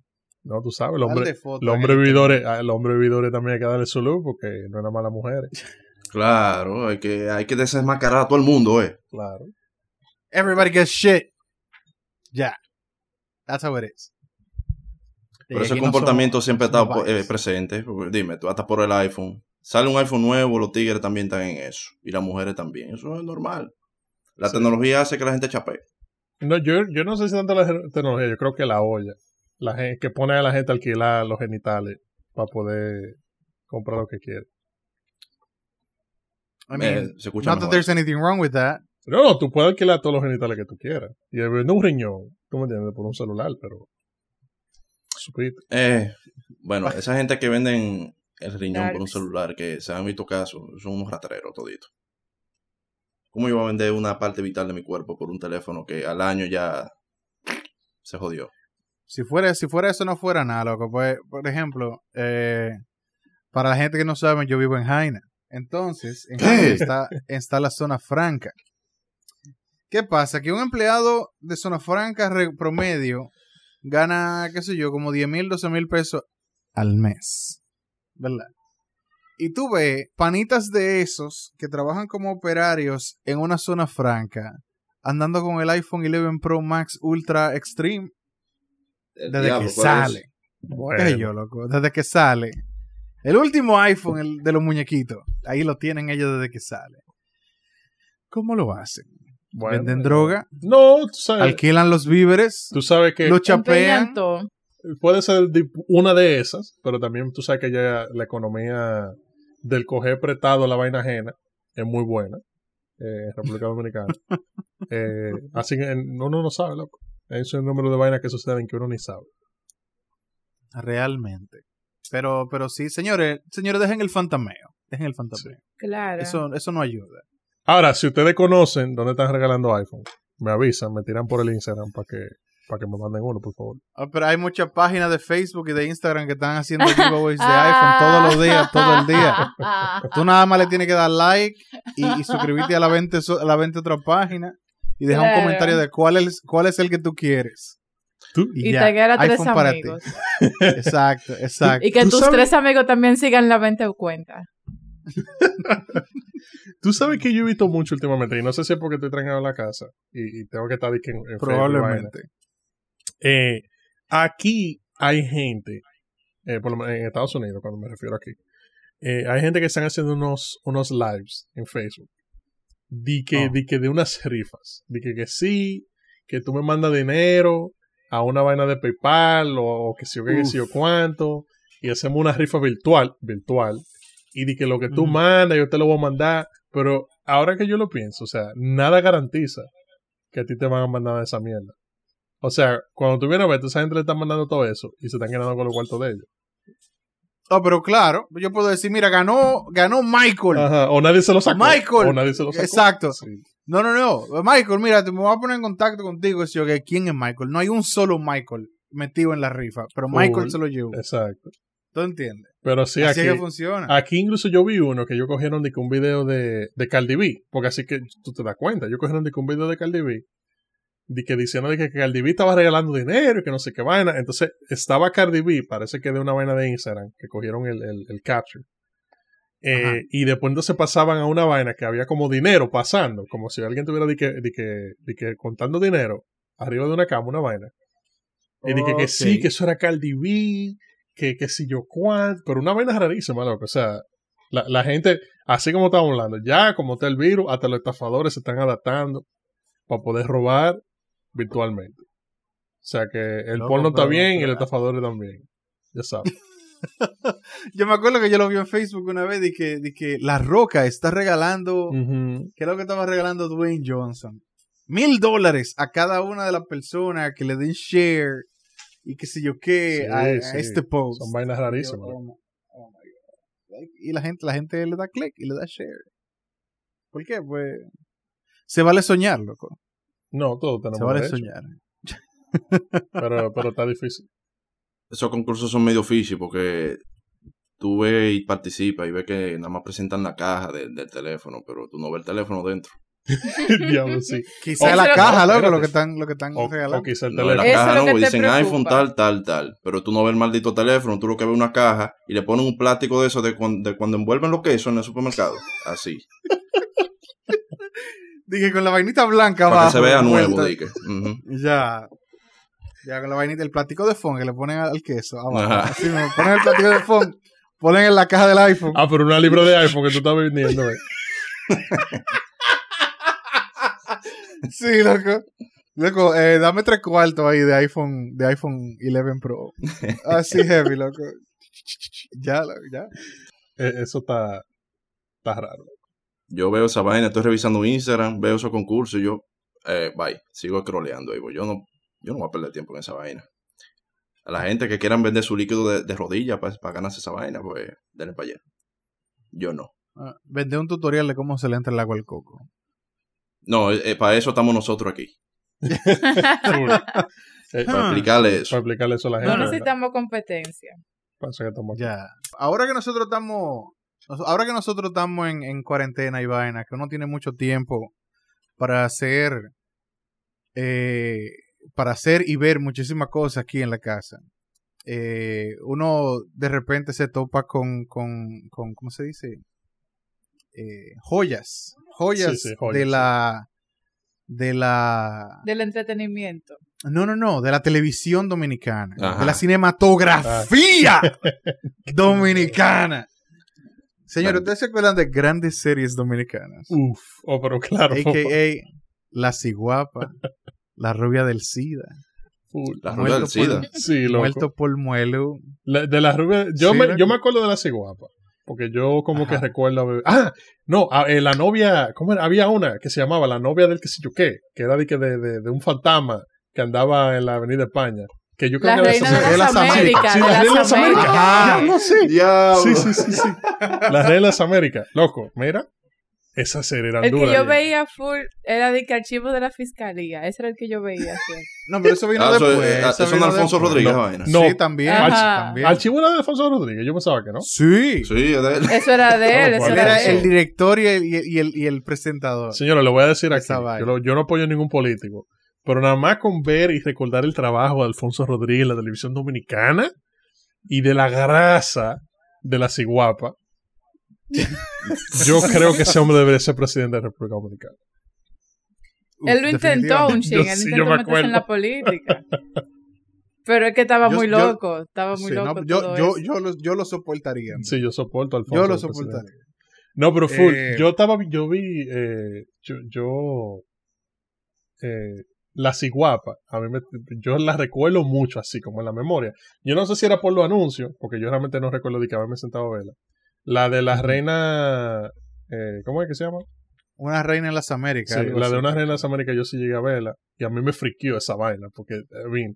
No, tú sabes, el hombre, fotos. el hombre vividores, al hombre vividores también hay que darle su luz porque no más las mujeres. *laughs* Claro, hay que, hay que desmascarar a todo el mundo, eh. Claro. Everybody gets shit. Ya. That's how it is. Pero Y ese no comportamiento siempre está eh, presente. porque Dime, tú hasta por el iPhone. Sale un iPhone nuevo, los tigres también están en eso. Y las mujeres también. Eso es normal. La Sí. tecnología hace que la gente chapee. No, yo, yo no sé si tanto la tecnología, yo creo que la olla. La gente, que pone a la gente a alquilar los genitales para poder comprar lo que quiere. I mean, Eh, se escucha not that there's anything wrong with that. No, no, tú puedes alquilar todos los genitales que tú quieras. Y vender un riñón, tú me entiendes, por un celular, pero. Eh, bueno, esa gente que venden el riñón por un celular, que se han visto casos, son unos rateros toditos. ¿Cómo yo voy a vender una parte vital de mi cuerpo por un teléfono que al año ya se jodió? Si fuera, si fuera eso, no fuera nada, loco. Pues, por ejemplo, eh, para la gente que no sabe, yo vivo en Jaina. Entonces, en. Jaina está, está la zona franca. ¿Qué pasa? Que un empleado de zona franca promedio gana, qué sé yo, como 10 mil, 12 mil pesos al mes. ¿Verdad? Y tú ves panitas de esos que trabajan como operarios en una zona franca, andando con el iPhone 11 Pro Max Ultra Extreme desde diablo, que sale. ¿Qué sé yo, loco? Desde que sale. El último iPhone el de los muñequitos. Ahí lo tienen ellos desde que sale. ¿Cómo lo hacen? Bueno, Venden eh, droga, No, tú sabes, alquilan los víveres, tú sabes que lo chapean. Puede ser una de esas, pero también tú sabes que ya la economía del coger prestado a la vaina ajena es muy buena eh, en República Dominicana. *laughs* Eh, así que uno no sabe, loco. Hay un número de vainas que suceden que uno ni sabe. Realmente. Pero, pero sí, señores, señores, dejen el fantameo. Dejen el fantameo. Claro. Eso, eso no ayuda. Ahora, si ustedes conocen dónde están regalando iPhone, me avisan, me tiran por el Instagram para que, para que me manden uno, por favor. Ah, pero hay muchas páginas de Facebook y de Instagram que están haciendo *laughs* giveaways de iPhone todos los días, todo el día. Tú *laughs* nada más le tienes que dar like y, y suscribirte a la 20, so- a la 20 otra página y dejar Claro. un comentario de cuál es, cuál es el que tú quieres. Tú- Y, taguear a tres amigos. Exacto, exacto. Y que ¿Tú tus sabes? tres amigos también sigan la 20 cuenta. *laughs* Tú sabes que yo he visto mucho últimamente, y no sé si es porque estoy tranquilo en la casa y, y tengo que estar en, en. Probablemente. Eh, aquí hay gente, eh, por lo menos en Estados Unidos, cuando me refiero aquí, eh, hay gente que están haciendo unos, unos lives en Facebook. Di que, Oh. di que de unas rifas. Di que, que sí, que tú me mandas dinero a una vaina de PayPal o, o que sí o que, que sí o cuánto. Y hacemos una rifa virtual, virtual. Y di que lo que tú mandas, yo te lo voy a mandar. Pero ahora que yo lo pienso, o sea, nada garantiza que a ti te van a mandar esa mierda. O sea, cuando tú vienes a ver, esa gente le está mandando todo eso y se están quedando con los cuartos de ellos. Oh, pero claro, yo puedo decir, mira, ganó, ganó Michael. Ajá, o nadie se lo sacó. Michael. O nadie se lo sacó. Exacto. Sí. No, no, no. Michael, mira, te me voy a poner en contacto contigo. Si yo, que ¿Quién es Michael? No hay un solo Michael metido en la rifa, pero. Michael se lo llevó. Exacto. ¿Tú entiendes? Pero sí, Así aquí, es que funciona. aquí incluso yo vi uno que ellos cogieron de un video de, de Cardi B, porque así que tú te das cuenta, ellos cogieron de un video de Cardi B, de que diciendo de que Cardi B estaba regalando dinero y que no sé qué vaina, entonces estaba Cardi B, parece que de una vaina de Instagram, que cogieron el, el, el capture, Eh, y después entonces pasaban a una vaina que había como dinero pasando, como si alguien tuviera de que, de que, de que contando dinero arriba de una cama, una vaina. Y dije que sí, que eso era Cardi B, que, que si yo cuánto, pero una vaina rarísima, loco. O sea, la, la gente, así como estábamos hablando, ya como está el virus, hasta los estafadores se están adaptando para poder robar virtualmente. O sea que el Loco, porno está bien y los estafadores también. Ya sabes. *laughs* Yo me acuerdo que yo lo vi en Facebook una vez de que, de que La Roca está regalando, Ujú. ¿qué es lo que estaba regalando Dwayne Johnson? Mil dólares a cada una de las personas que le den share y qué sé yo qué Sí, a, este post. Son vainas rarísimas. oh oh Y la gente, la gente le da click y le da share. ¿Por qué? Pues se vale soñar, loco. No, todos tenemos Se vale derecho, soñar. pero, pero está difícil. Esos concursos son medio fishy porque tú ves y participas y ves que nada más presentan la caja de- del teléfono, pero tú no ves el teléfono dentro. *laughs* *laughs* Diablo, sí. Quizá Eso la lo caja, loco, lo que están, lo que están O, regalando. o quizá el No la teléfono. Eso es caja, lo no, dicen preocupa. iPhone tal, tal, tal. Pero tú no ves el maldito teléfono, tú lo que ves es una caja y le ponen un plástico de eso de, cuan- de cuando envuelven los quesos en el supermercado. Así. *laughs* Dije con la vainita blanca Para que abajo. se vea nuevo, dije. Ya. Ya con la vainita, el plástico de fond que le ponen al queso. abajo. Así me ponen el plástico de fond, ponen en la caja del iPhone. Ah, pero una libro de iPhone que tú estás vendiendo. eh. *laughs* Sí, loco. Loco, eh, dame tres cuartos ahí de iPhone, de iPhone 11 Pro. Así heavy, loco. Ya, loco, ya. Eh, Eso está, está raro. Yo veo esa vaina, estoy revisando Instagram, veo esos concursos y yo, eh, bye, sigo scrolleando. Digo, yo no, yo no voy a perder tiempo en esa vaina. A la gente que quieran vender su líquido de, de rodilla para ganarse esa vaina, pues denle para allá. Yo no. Ah, Vendé un tutorial de cómo se le entra el agua al coco. No, eh, para eso estamos nosotros aquí. *laughs* Eh, Para Ah. explicarle eso. para explicarle eso a la gente. No ¿verdad? necesitamos competencia. Pasa que estamos aquí. Ya. Ahora que nosotros estamos. Ahora que nosotros estamos en, en cuarentena y vaina, que uno tiene mucho tiempo para hacer. eh, para hacer y ver muchísimas cosas aquí en la casa. eh, uno de repente se topa con, con, con ¿cómo se dice? Eh, joyas. Joyas, Sí, sí, joyas, de sí. la. De la. Del entretenimiento. No, no, no, de la televisión dominicana. Ajá. De la cinematografía *laughs* dominicana. Señores, ¿ustedes se acuerdan de grandes series dominicanas? Uf. Oh, pero claro. A.K.A. *laughs* La Ciguapa, La Rubia del SIDA, Full. La rubia del SIDA. por- Sí, loco. Muerto por Muelo. La- de la rubia. Yo, Sí, me, yo me acuerdo de la ciguapa. Porque yo como que recuerdo. Ah, no, a- eh, la novia. ¿Cómo era? Había una que se llamaba la novia del que sé yo qué. Que era de, que de, de, de un fantasma que andaba en la Avenida España. Que yo creo La que reina era de de las las Américas. Sí, de la reina de las las Américas. Ajá. Ya, no sé. Sí, sí, sí, sí. Las Américas. Loco, mira. Esa serie era El que yo ya. veía full era de que archivo de la fiscalía. Ese era el que yo veía. siempre. *laughs* No, pero eso vino Ah, eso, después. eh, eso eso es vino Alfonso después. Rodríguez, No. vaina. No. Sí, también. También. Archivo era de Alfonso Rodríguez. Yo pensaba que no. Sí. Sí, es de él. Eso era de él. Eso ¿cuál Él era el director y el, y el, y el, y el presentador. Señores, le voy a decir aquí. Yo, lo- yo no apoyo a ningún político. Pero nada más con ver y recordar el trabajo de Alfonso Rodríguez en la televisión dominicana y de la grasa de la ciguapa, yo creo que ese hombre debería ser presidente de la República Dominicana. Uf, Él lo intentó un Yo ching. Él sí, yo intentó me meterse en la política. *laughs* Pero es que estaba Yo- muy yo- loco. Estaba muy Sí, loco. no, yo, todo yo, eso. yo, lo, yo lo soportaría. Sí, yo soporto a Alfonso. yo lo presidente. soportaría. No, pero full. Eh, yo estaba, yo vi, eh, yo, yo, eh, la ciguapa, a mí me, yo la recuerdo mucho así, como en la memoria. Yo no sé si era por los anuncios, porque yo realmente no recuerdo de que haberme sentado a verla. La de la reina, eh, ¿cómo es que se llama? Una reina en las Américas. Sí, la de una reina de las Américas yo sí llegué a verla, y a mí me friqueó esa vaina, porque, I mean,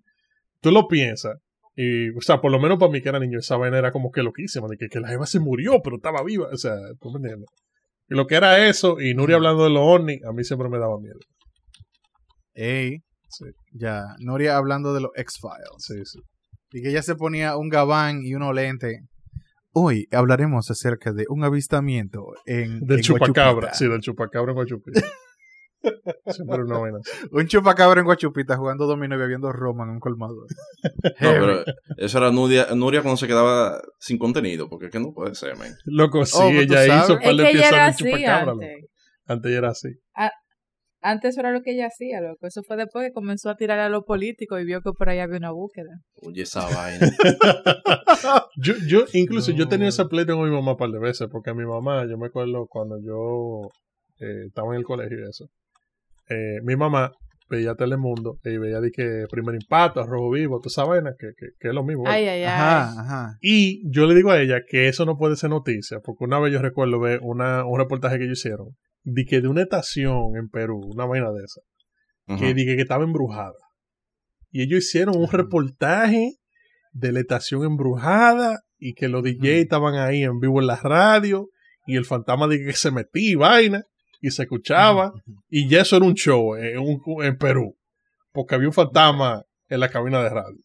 tú lo piensas, y, o sea, por lo menos para mí que era niño, esa vaina era como que loquísima, de que, que la Eva se murió, pero estaba viva, o sea, tú me entiendes. Y lo que era eso, y Nuria hablando de los ovnis, a mí siempre me daba miedo. Ey, Sí, ya. Noria hablando de los X-Files. sí, sí. Y que ella se ponía un gabán y unos lentes. Hoy hablaremos acerca de un avistamiento en. Del en chupacabra, Guachupita. sí, del chupacabra en Guachupita. *laughs* Siempre una. Un chupacabra en Guachupita jugando dominó y bebiendo Roma en un colmado. No, pero eso era Nuria, Nuria cuando se quedaba sin contenido, porque es que no puede ser, man. Loco, sí, Oh, pues ella hizo un par de así de chupacabra. antes. Antes ella era así. Antes eso era lo que ella hacía, loco. Eso fue después que comenzó a tirar a lo político y vio que por ahí había una búsqueda. Oye, esa vaina. *laughs* Yo, yo, incluso yo tenía No. ese pleito con mi mamá un par de veces, porque mi mamá, yo me acuerdo cuando yo eh, estaba en el colegio y eso, eh, mi mamá veía Telemundo y veía de que Primer Impacto, Rojo Vivo, toda esa vaina, que, que, que es lo mismo. Ay, ay, ay. Ajá, ajá. Y yo le digo a ella que eso no puede ser noticia, porque una vez yo recuerdo ver una, un reportaje que ellos hicieron, de que de una estación en Perú, una vaina de esa, que dije que estaba embrujada. Y ellos hicieron un reportaje de la estación embrujada y que los DJ estaban ahí en vivo en la radio y el fantasma dije que se metía y vaina y se escuchaba y ya eso era un show en, un- en Perú porque había un fantasma en la cabina de radio.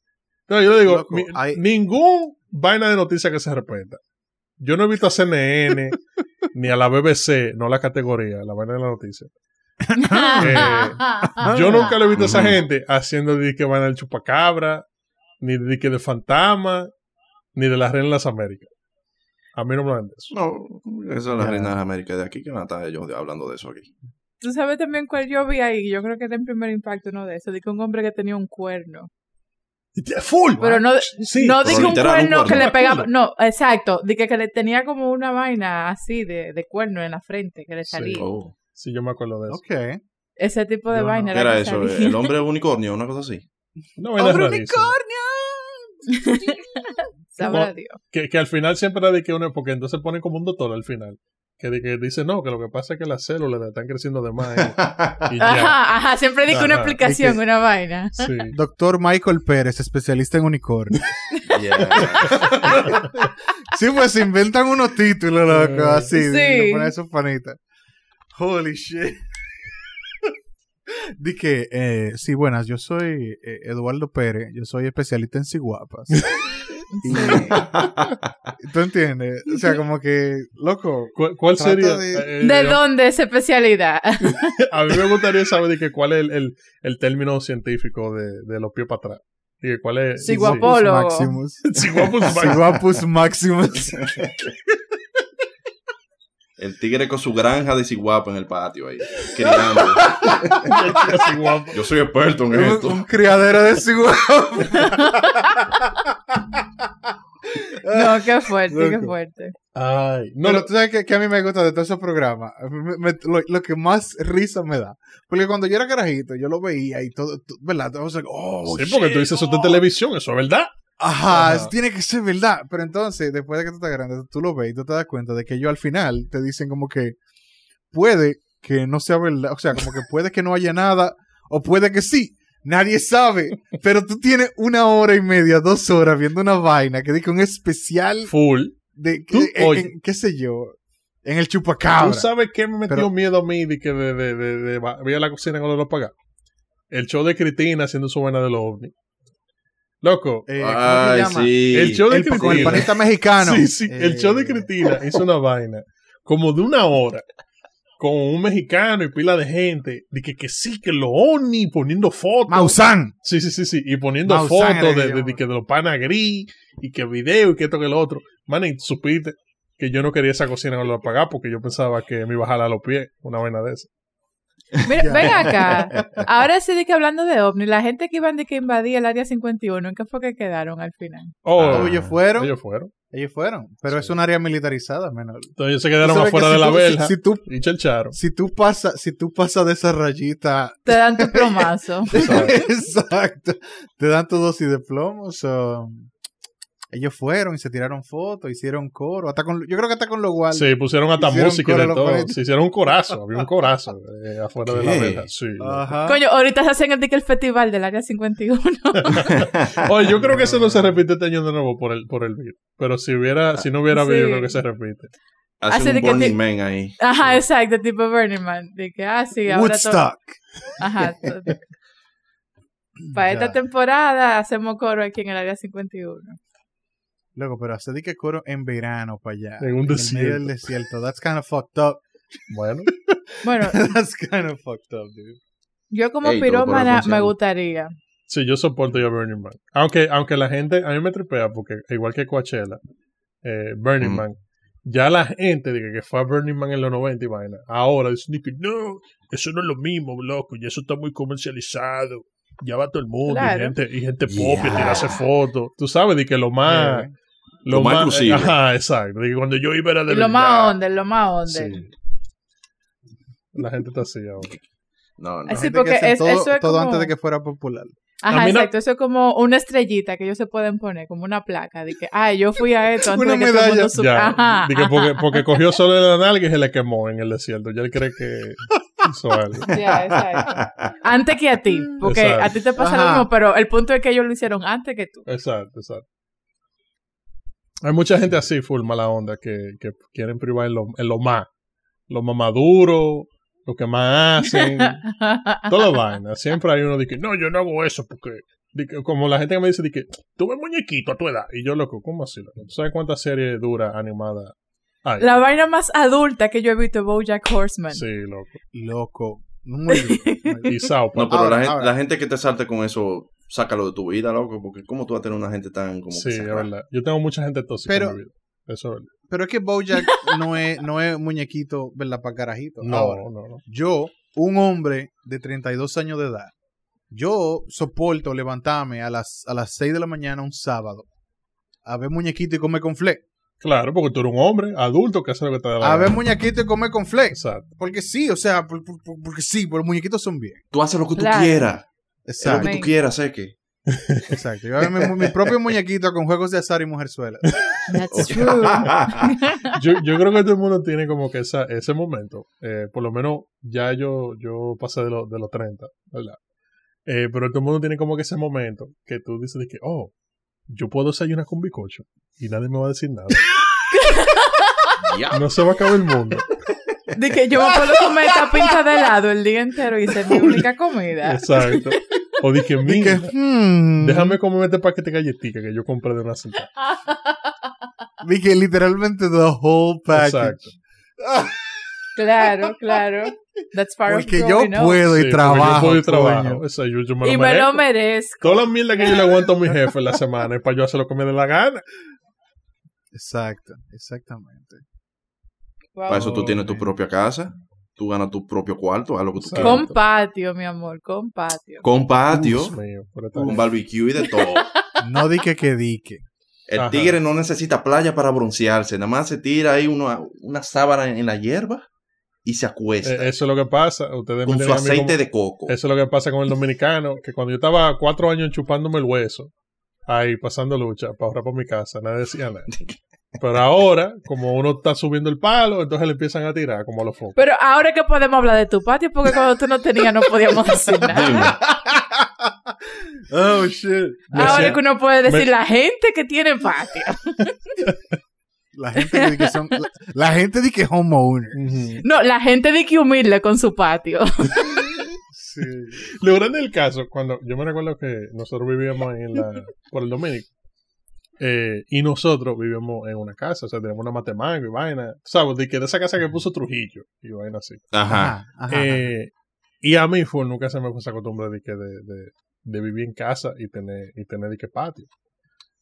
Entonces yo le digo, Loco, mi- hay- ningún vaina de noticia que se respeta. Yo no he visto a CNN *laughs* ni a la BBC, no la categoría, la vaina de la noticia. *laughs* Eh, *laughs* Yo nunca le he visto a esa gente haciendo de que van al chupacabra, ni de que de fantasma, ni de la reina de las Américas. A mí no me hablan de eso. No, esa es la reina de las Américas de aquí, que van a estar ellos hablando de eso aquí. Tú sabes también cuál yo vi ahí. Yo creo que era en primer impacto uno de eso. De que un hombre que tenía un cuerno. Full. Pero no, Sí, no que un literal, un cuerno que le pegaba. No, exacto. De que, le tenía como una vaina así de, de cuerno en la frente que le Sí. salía. Oh. Sí, yo me acuerdo de eso. Ok. Ese tipo de Yo no. vaina ¿Qué era que eso? salía. ¿El hombre *laughs* unicornio? Una cosa así. ¡Hombre rarísima. *laughs* Sabrá No. Dios. Que, que al final siempre era de que uno, porque entonces ponen como un doctor al final. Que, dice, no, que lo que pasa es que las células están creciendo de más. Y, *laughs* y ya. Ajá, ajá. Siempre di que una explicación, una vaina. Sí. *laughs* Doctor Michael Pérez, especialista en unicornio. *laughs* Yeah. sí, pues se inventan unos títulos, loco, así. Sí. Le ponen esos panitas. Holy shit. Di que, eh, sí, buenas, yo soy eh, Eduardo Pérez, yo soy especialista en ciguapas. Sí. *laughs* ¿Tú entiendes? O sea, como que, loco, ¿Cuál, sería? de- eh, ¿De yo- dónde es especialidad? *laughs* A mí me gustaría saber de que cuál es el, el, el término científico de, de los pies para atrás. Y cuál es. Maximus. *laughs* Ciguapus Maximus. Ciguapus Maximus. El tigre con su granja de ciguapa en el patio ahí, criando. Yo soy experto en un, esto. un criadero de ciguapas. *laughs* No, qué fuerte, qué fuerte. Ay, no, Pero tú sabes que, que a mí me gusta de todos esos programas. Me- me- lo, lo que más risa me da. Porque cuando yo era carajito, yo lo veía y todo, todo- ¿verdad? Oh, sí, porque tú dices eso oh. en televisión, eso es verdad. Ajá, Ajá. eso tiene que ser verdad. Pero entonces, después de que tú estás grande, tú lo ves y tú te das cuenta de que ellos al final te dicen como que puede que no sea verdad. O sea, como que puede que no haya nada o puede que sí. Nadie sabe. Pero tú tienes una hora y media, dos horas viendo una vaina que dice un especial Full. de, Tú, en- oye. en- qué sé yo, en el chupacabra. ¿Tú sabes qué me metió Pero- miedo a mí de que de, de, de, de, voy a la cocina con los pagados? El show de Cristina haciendo su vaina de los ovnis. Loco, Eh, ¿cómo se Ay, llama? sí. el show de El, con el Cristina. panita mexicano. Sí, sí, el Eh, show de Cristina hizo una vaina como de una hora con un mexicano y pila de gente. De que, que sí, que lo ONI poniendo fotos. Maussan. Sí, sí, sí, sí. Y poniendo fotos de, yo- de- de que de los panas gris y que video y que esto que lo otro. Man, y supiste que yo no quería esa cocina con los apagados porque yo pensaba que me iba a jalar los pies una vaina de esa. Mira, ven acá. *laughs* Ahora sí de que hablando de ovni, la gente que iban de que invadía el área 51, ¿en qué fue que quedaron al final? Oh, Ah, ellos fueron. Ellos fueron. Ellos furon. Pero Sí. es un área militarizada, menor. Entonces ellos se quedaron que afuera si de la tú- verja Si, si tú, y chelcharon. si tú pasas, si tú pasas de esa rayita. Te dan tu plomazo. *laughs* Exacto. Te dan tu dosis de plomo. so, ellos fueron y se tiraron fotos, hicieron coro. Hasta con, yo creo que hasta con los guardias. Sí, pusieron hasta música y de todo. Se hicieron un corazo. Había un corazo eh, *laughs* afuera de la verja. Sí. Ajá. Coño, ahorita se hacen el, de que el festival del área 51. *laughs* Oye, yo creo que eso no se repite este año de nuevo por el, por el virus. Pero si hubiera, si no hubiera Sí. virus, yo creo que se repite. Hace Hace un de que Burning Man ahí. Ajá, exacto, tipo Burning Man. De que, ah, sí, ahora todo. Woodstock. Ajá. *laughs* todo. Para esta temporada hacemos coro aquí en el área 51. Loco, pero hacer de que coro en verano para allá. En un el medio desierto. del desierto. That's kind of fucked up. Bueno, *laughs* Bueno, That's kind of fucked up, dude. yo como Ey, todo por pirómana me gustaría. Sí, yo soporto ya Burning Man. Aunque, aunque la gente, a mí me tripea porque, igual que Coachella, eh, Burning Mm. Man, ya la gente de que, fue a Burning Man en los 90 y vaina, ahora dicen que no, eso no es lo mismo, loco, y eso está muy comercializado. Ya va todo el mundo, Claro. y gente, y gente pop, y tirarse fotos. Tú sabes, de que lo más. Yeah. Lo más inclusive. Ajá, exacto. Que cuando yo iba era de lo más under, lo más under. Sí. La gente está así ahora. No, no. Sí, porque es- todo, eso es todo como- antes de que fuera popular. Ajá, mí no- exacto. Eso es como una estrellita que ellos se pueden poner, como una placa de que, ay, yo fui a esto antes Una de que todo el medalla. mundo sup- Ya, Ajá, de que ajá. porque, porque *laughs* cogió solo la nalga y se le quemó en el desierto. Ya él cree que hizo algo. *laughs* Ya, exacto. Antes que a ti, porque Exacto. a ti te pasa lo Ajá. mismo, pero el punto es que ellos lo hicieron antes que tú. Exacto, exacto. Hay mucha gente así, full mala onda, que, que quieren privar en lo, en lo más. Lo más maduro, lo que más hacen, *laughs* toda vaina. Siempre hay uno de que, no, yo no hago eso porque, de que- como la gente que me dice de que, tú ves muñequito a tu edad. Y yo, loco, ¿cómo así? loco? ¿Tú sabes cuántas series duras animadas hay? La vaina más adulta que yo he visto es Bojack Horseman. Sí, loco. Loco. Muy. *laughs* Y No, pero Ahora, la, gente, la gente que te salte con eso, sácalo de tu vida, loco, porque ¿cómo tú vas a tener una gente tan como Sí, que es verdad. Yo tengo mucha gente tóxica Pero- en mi vida. Eso es verdad. Pero es que Bojack *laughs* no es, no es muñequito, ¿verdad? Para carajito. No, Ahora, no, no. yo, un hombre de 32 años de edad, yo soporto levantarme a las, a las 6 de la mañana un sábado a ver muñequito y comer con fle. Claro, porque tú eres un hombre adulto que hace lo que te da la A ver muñequito y comer con fle. Exacto. Porque sí, o sea, por- por- por- porque sí, pero los muñequitos son bien. Tú haces lo que tú Claro. quieras. Es lo que tú quieras, sé que. exacto. Yo a ver mi, mi propio muñequito con juegos de azar y mujerzuela. That's true. *laughs* Yo, yo creo que todo el mundo tiene como que esa, ese momento. Eh, por lo menos ya yo, yo pasé de, los de los 30, ¿verdad? Eh, pero todo el mundo tiene como que ese momento que tú dices de que, oh, yo puedo desayunar con bicocho y nadie me va a decir nada. *laughs* Ya. No se va a acabar el mundo. De que yo me puedo comer esta *laughs* pinta de helado el día entero y ser mi única comida. Exacto. O de *laughs* que, mira, hmm, déjame comerme este paquete de galletitas que yo compré de una sentada. *laughs* Que literalmente the whole package. Exacto. Claro, claro. That's part Porque of yo puedo y trabajo. Yo puedo y coño. trabajo. Eso, yo, yo me lo Y me lo merezco. Toda la mierda que yo le aguanto a mi jefe en la semana es para yo hacer lo que me dé la gana. Exacto, exactamente. Wow. Para eso tú tienes tu propia casa, tú ganas tu propio cuarto, haz lo que tú quieras. Con patio, mi amor, con patio. Con patio, mío, con barbecue y de todo. *laughs* No dique que dique. El Ajá. tigre no necesita playa para broncearse, nada más se tira ahí una, una sábana en la hierba y se acuesta. Eh, eso es lo que pasa. Ustedes con me su aceite como- de coco. Eso es lo que pasa con el dominicano, que cuando yo estaba cuatro años chupándome el hueso, ahí pasando lucha para ahorrar por mi casa, nadie decía nada. *laughs* Pero ahora, como uno está subiendo el palo, entonces le empiezan a tirar como a los focos. Pero ahora que podemos hablar de tu patio, porque cuando tú no tenías no podíamos decir *laughs* nada. Oh, shit. Me Ahora que uno puede decir me- la gente que tiene patio. *laughs* La gente que, que son. La, la gente de que homeowner. No, la gente de que humilde con su patio. Sí. Lo grande del caso, cuando yo me recuerdo que nosotros vivíamos en la, por el Dominico, eh, y nosotros vivíamos en una casa, o sea, tenemos una matemática y vaina, ¿sabes? De que de esa casa que puso Trujillo y vaina así. Ajá. Ajá, ajá. Eh, y a mí fue, nunca se me fue esa costumbre de, que de, de, de vivir en casa y tener, y tener de que patio.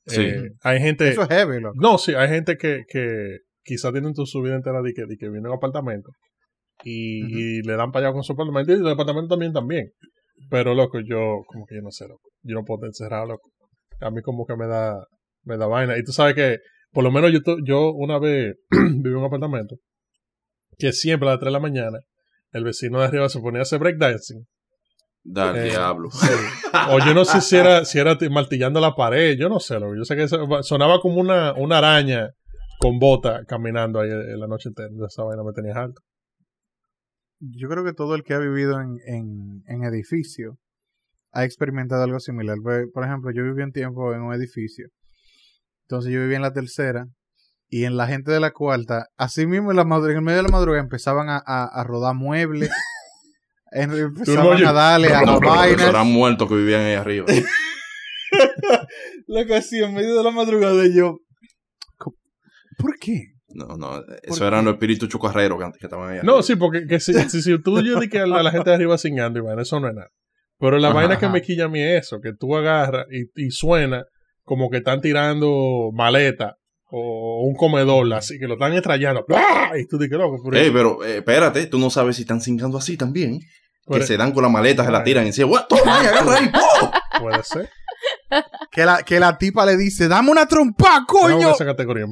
Sí. Eh, hay gente. Eso es heavy, loco. No, sí, hay gente que, que quizás tienen tu su vida entera de que, de que viven en un apartamento y, le dan para allá con su apartamento y el apartamento también también. Pero loco, yo como que yo no sé, loco. Yo no puedo estar encerrado, loco. A mí como que me da, me da vaina. Y tú sabes que, por lo menos yo, yo una vez *clears throat* viví en un apartamento que siempre a las 3 de la mañana el vecino de arriba se ponía a hacer breakdancing. Dar Eh, diablo. Sí. O yo no sé si era, si era martillando la pared, yo no sé, loco. yo sé que eso- sonaba como una, una araña con bota caminando ahí en la noche entera. Esa vaina me tenía alto. Yo creo que todo el que ha vivido en, en, en edificio ha experimentado algo similar. Por ejemplo, yo viví un tiempo en un edificio. Entonces yo vivía en la tercera. Y en la gente de la cuarta, así mismo en, la en el medio de la madrugada empezaban a, a, a rodar muebles. *laughs* En- empezaban a darle a, No, a pero vainas. eran muertos que vivían ahí arriba. *laughs* Lo que hacía en medio de la madrugada yo. "Co- ¿Por qué? No, no, eso eran los espíritus chocarreros que, que estaban ahí. No, arriba. sí, porque que si, si, si tú yo di que a la, gente de arriba cingando, Iván, eso no es nada. Pero la Ajá, vaina que me quilla a mí es eso, que tú agarras y, y suena como que están tirando maleta o un comedor, así que lo están estrellando. ¡Blah! Y tú dices, loco, pero, Ey, pero eh, espérate, tú no sabes si están cingando así también. pero- que se dan con la maleta, se la tiran encima. ¡What! ¡Toma agarra ahí! ¡po! puede ser. Que la, que la tipa le dice, dame una trompa, coño. esa categoría.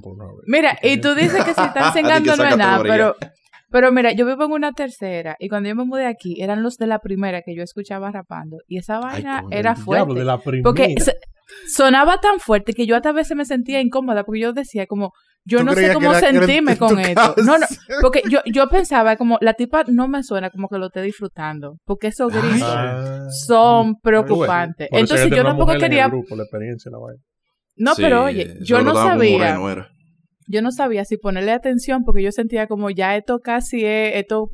Mira, y tú dices que si están *laughs* cingando no es nada, pero, pero mira, yo vivo en una tercera y cuando yo me mudé aquí eran los de la primera que yo escuchaba rapando y esa vaina era Diablo, fuerte. de la primera. Porque sonaba tan fuerte que yo hasta a veces me sentía incómoda porque yo decía como, yo ¿Tú no sé cómo sentirme con esto. casa? No, no, porque yo, yo pensaba como, la tipa no me suena como que lo esté disfrutando, porque esos Ay, gritos Ah. son preocupantes. Entonces yo tampoco mujer en el quería, grupo, la experiencia, la vaina. no, Sí, pero oye, yo no sabía. Yo no sabía si ponerle atención porque yo sentía como ya esto casi es, esto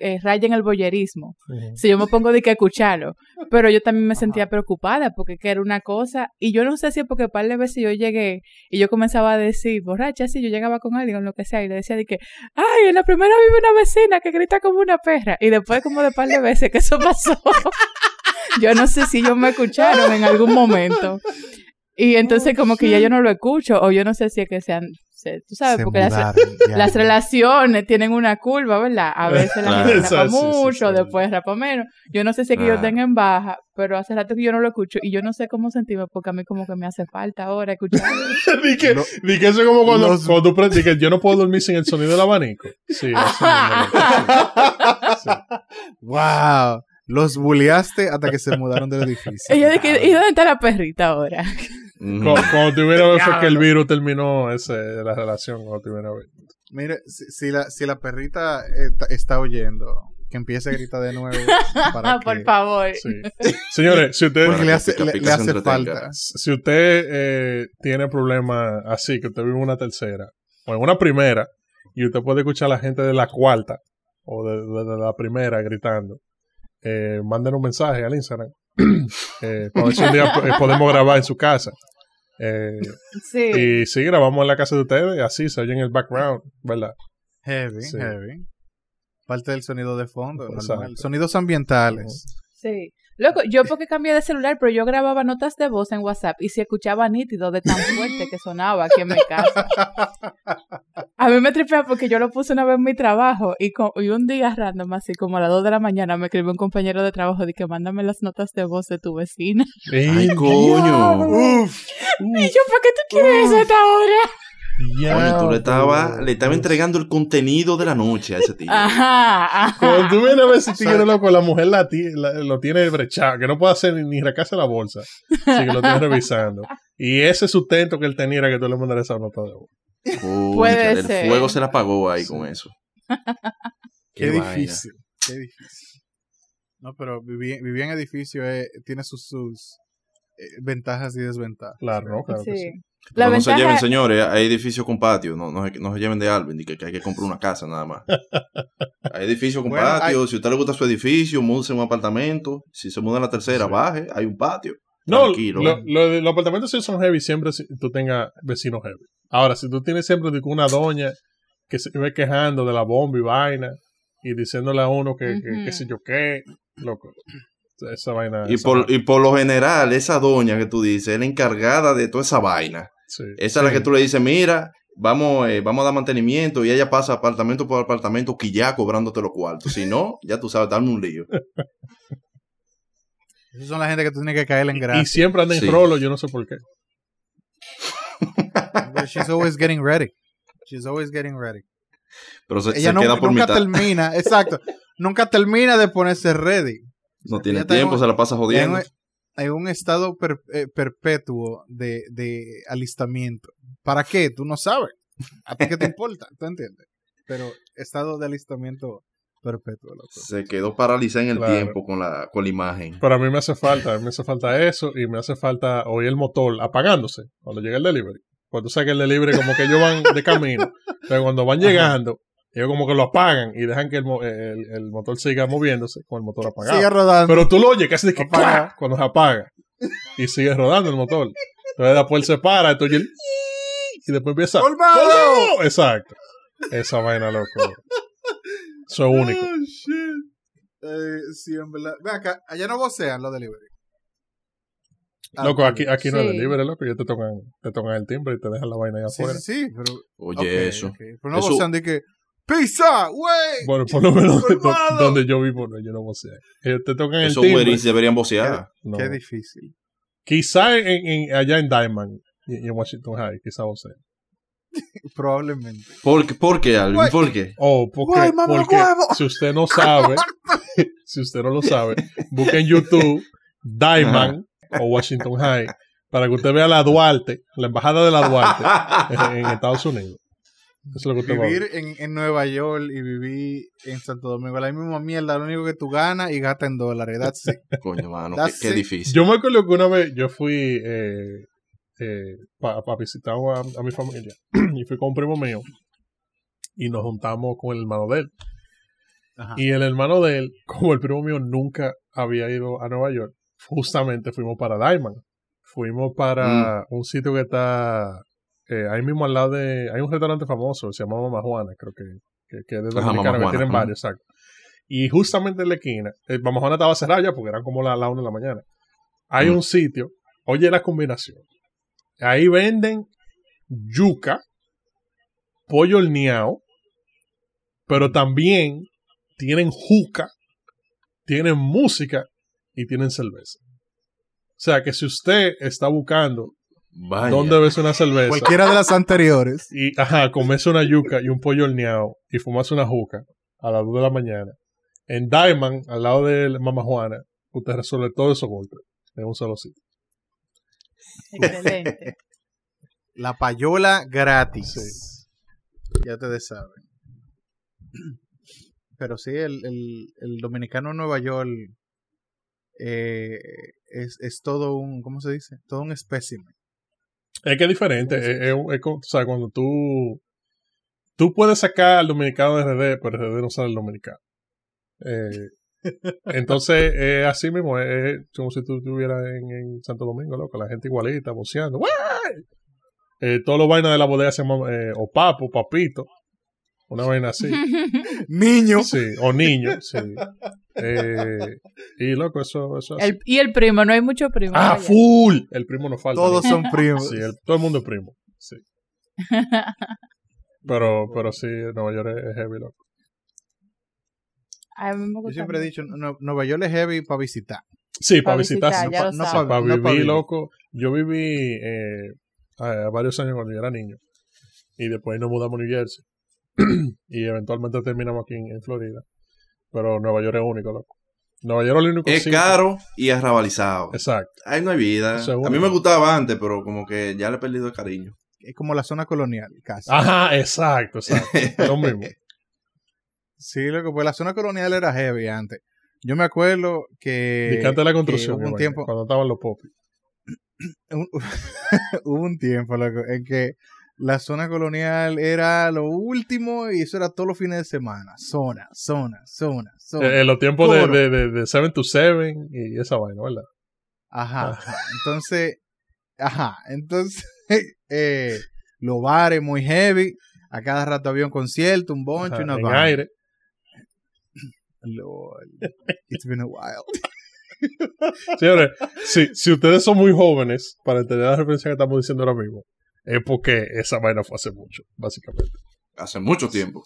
eh, raya en el boyerismo. Si yo me pongo de que escucharlo. Pero yo también me sentía preocupada porque que era una cosa. Y yo no sé si es porque un par de veces yo llegué y yo comenzaba a decir, borracha, si yo llegaba con alguien o lo que sea, y le decía de que, ay, en la primera vive una vecina que grita como una perra. Y después como de par de veces que eso pasó. *laughs* yo no sé si ellos me escucharon en algún momento. Y entonces como que ya yo no lo escucho o yo no sé si es que sean, se- tú sabes, Se porque las, mudaron, ya. las relaciones tienen una curva, ¿verdad? A veces la gente rapa Sí, sí, sí, mucho, sí. después rapa menos. Yo no sé si es que yo Ah. tenga en baja, pero hace rato que yo no lo escucho y yo no sé cómo sentirme porque a mí como que me hace falta ahora escucharlo. *laughs* di, que, di que eso es como cuando, los- cuando tú prendes, que yo no puedo dormir sin el sonido del abanico. Sí. *laughs* Sí. Wow. Los bulleaste hasta que se mudaron del edificio. *laughs* y yo dije, ¿y dónde está la perrita ahora? Cuando te hubiera fue que el virus terminó ese, la relación. Cuando te hubiera ver. Mire, si, si la, si la perrita está, está oyendo, que empiece a gritar de nuevo. *laughs* Para Por que- favor. Sí. Señores, si usted, le hace, Pica le, Pica le se hace falta. si usted eh, tiene problemas así, que usted vive en una tercera o en una primera, y usted puede escuchar a la gente de la cuarta o de, de- de la primera gritando, eh, manden un mensaje al Instagram eh, para ver si un día eh, podemos grabar en su casa. Eh, Sí. y sí, grabamos en la casa de ustedes, así se oye en el background, ¿verdad? Heavy, Sí. heavy. Parte del sonido de fondo. Normal. Sonidos ambientales. Sí. Loco, yo porque cambié de celular, pero yo grababa notas de voz en WhatsApp y se escuchaba nítido de tan fuerte que sonaba aquí en mi casa. A mí me tripea porque yo lo puse una vez en mi trabajo y, co- y un día random, así como a las 2 de la mañana, me escribió un compañero de trabajo de que mándame las notas de voz de tu vecina. Ay, coño. Uf. Y yo, ¿para qué tú quieres eso a esta hora? Coño, tú le estabas Diablo. le estaba entregando el contenido de la noche a ese tío. Ajá, ajá. Cuando tú vienes a ver ese tigre loco, la mujer la la- lo tiene brechado, que no puede hacer ni, ni recase la bolsa. Así que lo tiene revisando. *laughs* Y ese sustento que él tenía era que tú le mandaras esa nota de voz. Puede el ser. fuego se la apagó ahí con eso. *laughs* Qué, difícil. Qué difícil. No, pero vivir, vivir en edificio eh, tiene sus, sus eh, ventajas y desventajas. Claro, ¿no? Claro que sí. No se lleven, señores, hay edificios con patio, no, no, se- no se lleven de Alvin, que, que hay que comprar una casa nada más. *laughs* Hay edificios con Bueno, patio, si a usted le gusta su edificio, múdese en un apartamento, si se muda a la tercera, Sí. baje, hay un patio. No, Tranquilo. lo- lo de- los apartamentos sí son heavy siempre si tú tengas vecinos heavy. Ahora, si tú tienes siempre que una doña que se ve quejando de la bomba y vaina y diciéndole a uno que, que, Ujú. qué sé yo qué, loco. Esa vaina. Y esa por, vaina, y por lo general, esa doña que tú dices es la encargada de toda esa vaina. sí. Esa es la que tú le dices, mira, vamos, eh, vamos a dar mantenimiento y ella pasa apartamento por apartamento que ya cobrándote los cuartos. Si no, ya tú sabes, darme un lío. *laughs* Esas son la gente que tú tienes que caer en Y gracia. siempre anda en Sí. rolo, yo no sé por qué. *laughs* But she's always getting ready. She's always getting ready. Pero se, Ella se no- queda por nunca mitad. termina, exacto. nunca termina de ponerse ready. No tiene tiempo, se la pasa En jodiendo. en un estado per- eh, perpetuo de, de alistamiento. ¿Para qué? Tú no sabes. ¿A ti qué te *laughs* importa? ¿Tú entiendes? Pero estado de alistamiento perpetuo. loco. Se quedó paralizada en el Claro. tiempo con la, con la imagen. Pero a mí me hace falta, a mí me hace falta eso y me hace falta oír el motor apagándose cuando llega el delivery. Cuando tú sabes que el delivery como que ellos van de camino, pero cuando van llegando, ellos como que lo apagan y dejan que el, mo- el, el motor siga moviéndose con el motor apagado. Sigue rodando. Pero tú lo oyes casi de que cuando se apaga y sigue rodando el motor. Entonces después él se para, entonces él y después empieza. ¡Colmado! Exacto. Esa vaina, loco. Eso es único. Oh, shit. Eh, sí, en verdad. Ve acá, allá no vocean los delivery. Ah, Loco, aquí, delivery. aquí no es libre, loco. Ellos te tocan, te tocan el timbre y te dejan la vaina allá Sí, afuera. sí, sí, pero. Oye, eso. Pero no Eso- vocean de que. ¡Pizza! ¡Wey! Bueno, por lo menos *laughs* donde yo vivo, no, yo no. Ellos te tocan el Esos timbre. Deberían vocear. No. Qué difícil. Quizá en, en- allá en Diamond en Washington High, quizá sé. *laughs* Probablemente. ¿Por, qué- ¿Por qué, Alvin? ¿Por qué? Oh, porque, mamá, porque si usted no sabe, *laughs* si usted no lo sabe, busque en YouTube Diamond o Washington High para que usted vea la Duarte, la embajada de la Duarte en, en Estados Unidos. Eso es lo que usted va a Vivir en, en Nueva York y vivir en Santo Domingo, la misma mierda, lo único que tú ganas y gastas en dólares. That's it. *laughs* Coño, mano, qué, That's qué it. difícil. Yo me acuerdo que una vez yo fui eh, para visitar a, a mi familia *clears throat* y fui con un primo mío y nos juntamos con el hermano de él. Ajá. Y el hermano de él, *laughs* como el primo mío nunca había ido a Nueva York, justamente fuimos para Diamond. Fuimos para un sitio que está eh, ahí mismo al lado de... Hay un restaurante famoso, se llama Mama Juana, creo que, que, que es de Dominicana, que tienen varios, exacto. Y justamente en la esquina, eh, Mama Juana estaba cerrada ya porque eran como las la una de la mañana. Hay Mm. un sitio, oye la combinación. Ahí venden yuca, pollo horneado, pero también tienen juca, tienen música y tienen cerveza. O sea que si usted está buscando Vaya. dónde ves una cerveza Cualquiera de las anteriores. y ajá, comerse una yuca y un pollo horneado y fumarse una juca a las 2 de la mañana, en Diamond, al lado de Mama Juana, usted resuelve todos esos golpes en un solo sitio. Excelente. *laughs* La payola gratis. Ya ustedes saben. *clears throat* Pero sí, el, el, el dominicano en Nueva York eh, es, es todo un, ¿cómo se dice? Todo un espécimen. Es que es diferente. Es, es- es como- o sea, cuando tú. Tú puedes sacar al dominicano de RD, pero RD no sale el dominicano. Eh, *laughs* entonces, es así mismo. Es, como si tú estuvieras en, en Santo Domingo, loco. La gente igualita, boceando. Eh, todos los vainas de la bodega se llaman eh, o papo, papito. Una vaina así. *laughs* Niño. Sí, o niño, sí. *laughs* Eh, y loco, eso, eso. El- y el primo, no hay mucho primo. ¡Ah, allá. full! El primo no falta. Todos ¿no? son *laughs* primos. Sí, el- todo el mundo es primo. Sí. *laughs* Pero, pero sí, Nueva York es, heavy, loco. Yo siempre he dicho, "Nu- Nueva York es heavy para visitar. Sí, Pa' para visitar, visitar, sí, no sabes. pa- para no vivir, vivir. loco. Yo viví eh, a- varios años cuando yo era niño. Y después nos mudamos a New Jersey. *clears throat* y eventualmente terminamos aquí en, en Florida. Pero Nueva York es único, loco. Nueva York es el único Es sitio- caro y arrabalizado. Exacto. Ahí no hay vida. A mí me gustaba antes, pero como que ya le he perdido el cariño. Es como la zona colonial, casi. Ajá, exacto, exacto. Es lo mismo. *laughs* Sí, loco, pues la zona colonial era heavy antes. Yo me acuerdo que... Y canta la construcción. hubo un tiempo, Cuando estaban los popis. *coughs* *laughs* hubo un tiempo, loco, en que la zona colonial era lo último y eso era todos los fines de semana. Zona, zona, zona, zona. Eh, en los tiempos de, de, de, de 7 to 7 y esa vaina, ¿verdad? Ajá. ajá. Entonces, ajá. Entonces, *laughs* eh, los bares muy heavy. A cada rato había un concierto, un boncho Ajá, una en vaina. aire. *laughs* Lord, it's been a while. *laughs* Señores, si, si ustedes son muy jóvenes para entender la referencia que estamos diciendo ahora mismo, es porque esa vaina fue hace mucho, básicamente. Hace mucho tiempo.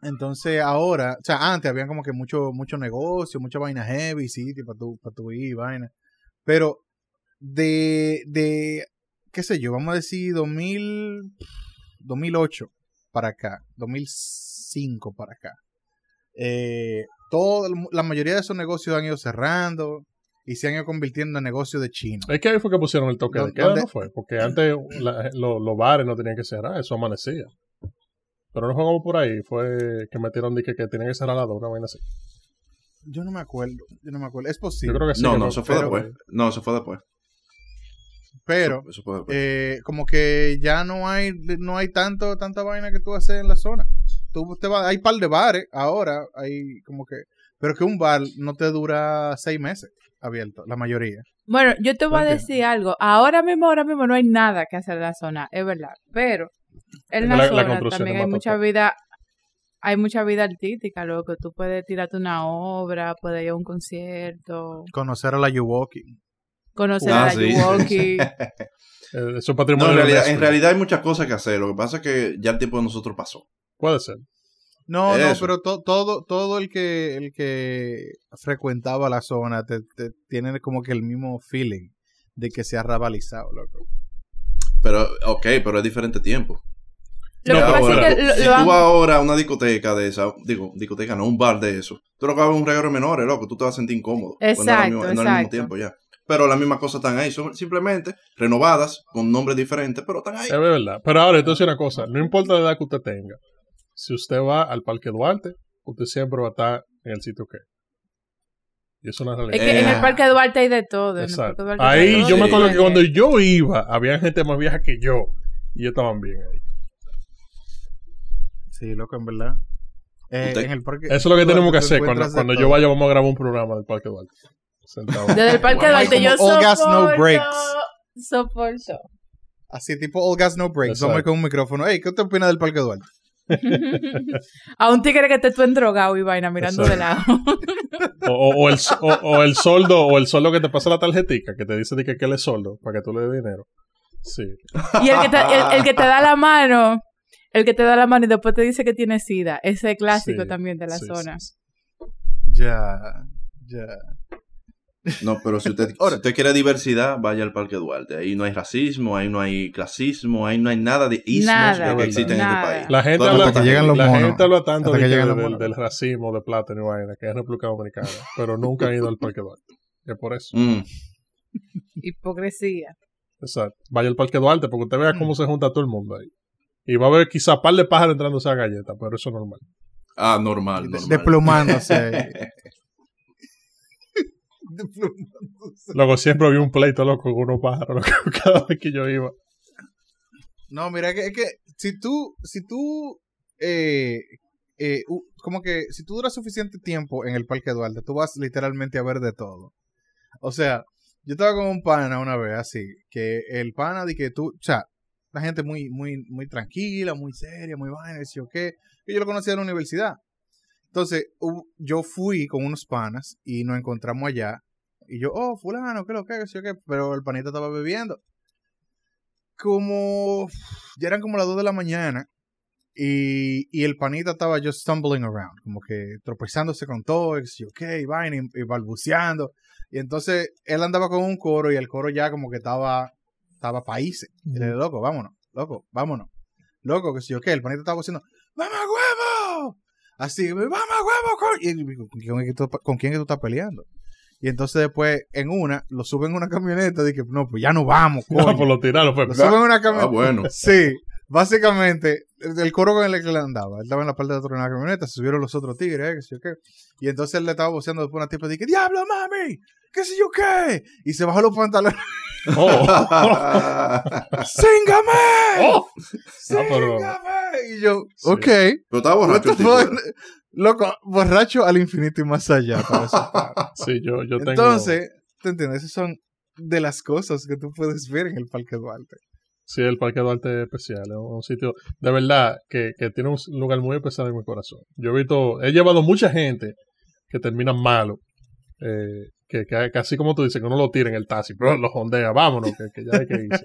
Entonces ahora, o sea, antes habían como que mucho, mucho negocio, mucha vaina heavy, sí, para tu, para tu ir y vaina. Pero de, de, qué sé yo, vamos a decir 2000, 2008 para acá, 2005 para acá. Eh, todo, la mayoría de esos negocios han ido cerrando y se han ido convirtiendo en negocios de chino. Es que ahí fue que pusieron el toque de ¿Dó- queda? ¿no fue? Porque antes la- lo- los bares no tenían que cerrar, eso amanecía. Pero no fue como por ahí, fue que metieron dije que tenían que cerrar a las dos, una vaina así. Yo no me acuerdo, yo no me acuerdo. Es Yo posible, creo que sí. no, que no, eso fue pero- después. No, eso fue después. pero Eso fue después. eh, como que ya no hay no hay tanto tanta vaina que tú haces en la zona. Tú te vas, hay par de bares ahora, hay como que Pero que un bar no te dura seis meses abierto, la mayoría. Bueno, yo te voy a decir algo. Ahora mismo, ahora mismo no hay nada que hacer en la zona, es verdad. Pero en la, zona también hay mucha vida, hay mucha vida artística, loco. Tú puedes tirarte una obra, puedes ir a un concierto, Conocer a la Yuwoki. conocer Ah, a la sí. Yuwoki. *laughs* Eh, eso No, patrimonio realidad, en realidad hay muchas cosas que hacer. Lo que pasa es que ya el tiempo de nosotros pasó. Puede ser. No, no, pero to- todo, todo el que, el que frecuentaba la zona te, te- tiene como que el mismo feeling de que se ha rabalizado, loco. Pero, ok, pero es diferente tiempo. Lo que pero pasa es que lo- si lo han- tú vas ahora a una discoteca de esa, digo, discoteca no, un bar de eso, tú lo que vas a ver un regalo menores, loco, tú te vas a sentir incómodo. Pues no Exacto, mismo- no al mismo tiempo ya. Pero las mismas cosas están ahí, son simplemente renovadas, con nombres diferentes, pero están ahí. Es verdad. Pero ahora, entonces una cosa. No importa la edad que usted tenga. Si usted va al Parque Duarte, usted siempre va a estar en el sitio que. Y eso es una Es realidad. que en el Eh. Parque Duarte hay de todo. en el Exacto. Ahí todo. yo me acuerdo que cuando yo iba, había gente más vieja que yo. Y ellos estaban bien ahí. Sí, loco, en verdad. Eh, en el parque, Eso es lo que tenemos que te hacer. Cuando, cuando yo vaya, vamos a grabar un programa del Parque Duarte. Sentado. Desde el Parque Duarte yo como all gas, no soporto, breaks. soporto. Así tipo All Gas No Breaks. Vamos con un micrófono. Hey, ¿qué usted opina del Parque Duarte? *laughs* A un tigre que esté tú drogado y vaina mirando de lado. O, el, o, o el soldo, o el soldo que te pasa la tarjetica, que te dice que, que él es soldo, para que tú le des dinero. Sí. Y el que, te, el, el que te da la mano, el que te da la mano y después te dice que tiene sida. Ese clásico Sí, también de la sí, zona. sí, Ya, ya. No, pero si usted, Ahora- si usted quiere diversidad, vaya al Parque Duarte. Ahí no hay racismo, ahí no hay clasismo, ahí no hay nada de ismos Nada, que existen en este país. La gente Todo habla, Hasta que está llegan los la monos. gente habla tanto de que que del, racismo de plátano y vaina, que es República Dominicana, pero nunca han ido al Parque Duarte. Es por eso. Mm. Hipocresía. Exacto. Vaya al Parque Duarte porque usted vea cómo se junta todo el mundo ahí. Y va a haber quizá par de pájaros entrándose a galletas, pero eso es normal. Ah, normal, De- normal. Desplumándose. *laughs* *laughs* Luego siempre había un pleito loco con unos pájaros loco, *laughs* cada vez que yo iba. No, mira, que, es que si tú, si tú, eh, eh, como que si tú duras suficiente tiempo en el Parque Duarte, tú vas literalmente a ver de todo. O sea, yo estaba con un pana una vez así, que el pana de que tú, o sea, la gente muy, muy, muy tranquila, muy seria, muy vaina, decía, qué, que yo lo conocía en la universidad. Entonces, yo fui con unos panas y nos encontramos allá. Y yo, oh, fulano, ¿qué lo que, qué sé yo qué? Pero el panita estaba bebiendo. Como, ya eran como las 2 de la mañana. Y, y el panita estaba just stumbling around, como que tropezándose con todo, y yo qué, y vaina, y, y balbuceando. Y entonces él andaba con un coro y el coro ya como que estaba, estaba países. Y le dije, loco, vámonos, loco, vámonos. Loco, que sé yo qué, el panita estaba diciendo, ¡Mamá huevo! Así, ¡Mamá huevo! con-". Y, ¿con, quién ¿Con quién tú estás peleando? Y entonces después, en una, lo suben en una camioneta, dije, no, pues ya no vamos, *laughs* No, coño. por lo tirarlo fue. Lo suben en una Ah, camioneta. bueno. *laughs* Sí, básicamente, el coro con el que le andaba. Él estaba en la parte de atrás de la camioneta, se subieron los otros tigres, ¿eh? que sé yo qué. Y entonces él le estaba voceando después a una tipa y dije, ¡Diablo, mami! ¿Qué sé yo qué? Y se bajó los pantalones. Oh. *laughs* ¡Síngame! Oh. Ah. Y yo, Sí. ok. Pero estaba borracho fuck? *laughs* Loco, borracho al infinito y más allá. para *laughs* panas. Sí, yo, yo tengo. Entonces, ¿te entiendes? Esas son de las cosas que tú puedes ver en el Parque Duarte. Sí, el Parque Duarte es especial. Es un sitio de verdad que, que tiene un lugar muy especial en mi corazón. Yo he visto, he llevado mucha gente que terminan malo. eh, que, que, que así como tú dices, que uno lo tira en el taxi, pero lo jondea, vámonos, que, que ya hay que irse.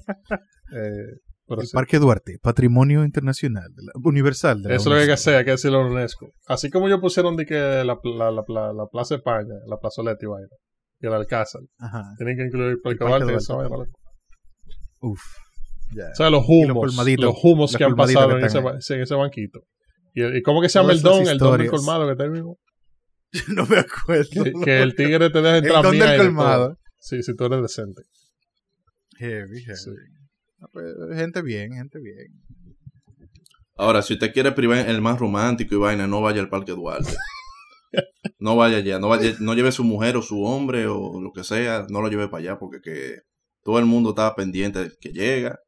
Eh, pero El sí, Parque Duarte, Patrimonio Internacional, de la- Universal. De la eso es lo que hay que UNESCO. hacer, hay que decirlo a la UNESCO. Así como yo pusieron de que la, la, la, la, la Plaza España, la plazoleta y vaina, y el Alcázar, Ajá. tienen que incluir el Parque Duarte y esa vaina. Uf. O sea, los Y los humos, los humos los que han pasado que en ese, sí, en banquito. ¿Y, y cómo que se llama Todas el don? El don del colmado que está ahí mismo. *laughs* no me acuerdo. Que, que el tigre te deja El entrar don mía del colmado. Sí, si tú eres decente. Heavy, heavy. Sí. Pues, Gente bien, gente bien. Ahora, si usted quiere privar el más romántico y vaina, no vaya al Parque Duarte. No vaya allá, no, vaya, no lleve su mujer o su hombre o lo que sea, no lo lleve para allá porque que todo el mundo está pendiente de que llega.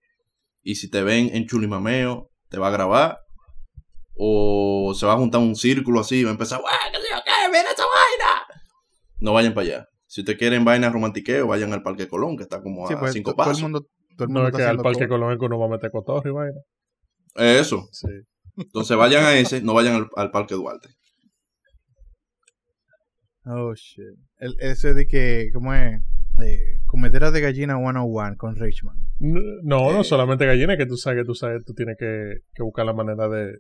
Y si te ven en chulimameo, te va a grabar. O se va a juntar un círculo así y va a empezar, ¡Guau, qué sé yo qué! ¡Mira esa vaina! no vayan para allá. Si ustedes quieren vainas romantiqueo, vayan al Parque Colón, que está como Sí, a pues, cinco to- todo el pasos. mundo, todo el No mundo es está que al parque todo. ecológico uno va a meter cotorro y vaina. Eso. Sí. Entonces vayan a ese, no vayan al, al Parque Duarte. Oh, shit. El, ese de que, ¿cómo es? Eh, comedera de gallina 101 con Richmond. No, no Eh. solamente gallina, que tú sabes que tú sabes, tú tienes que, que buscar la manera de,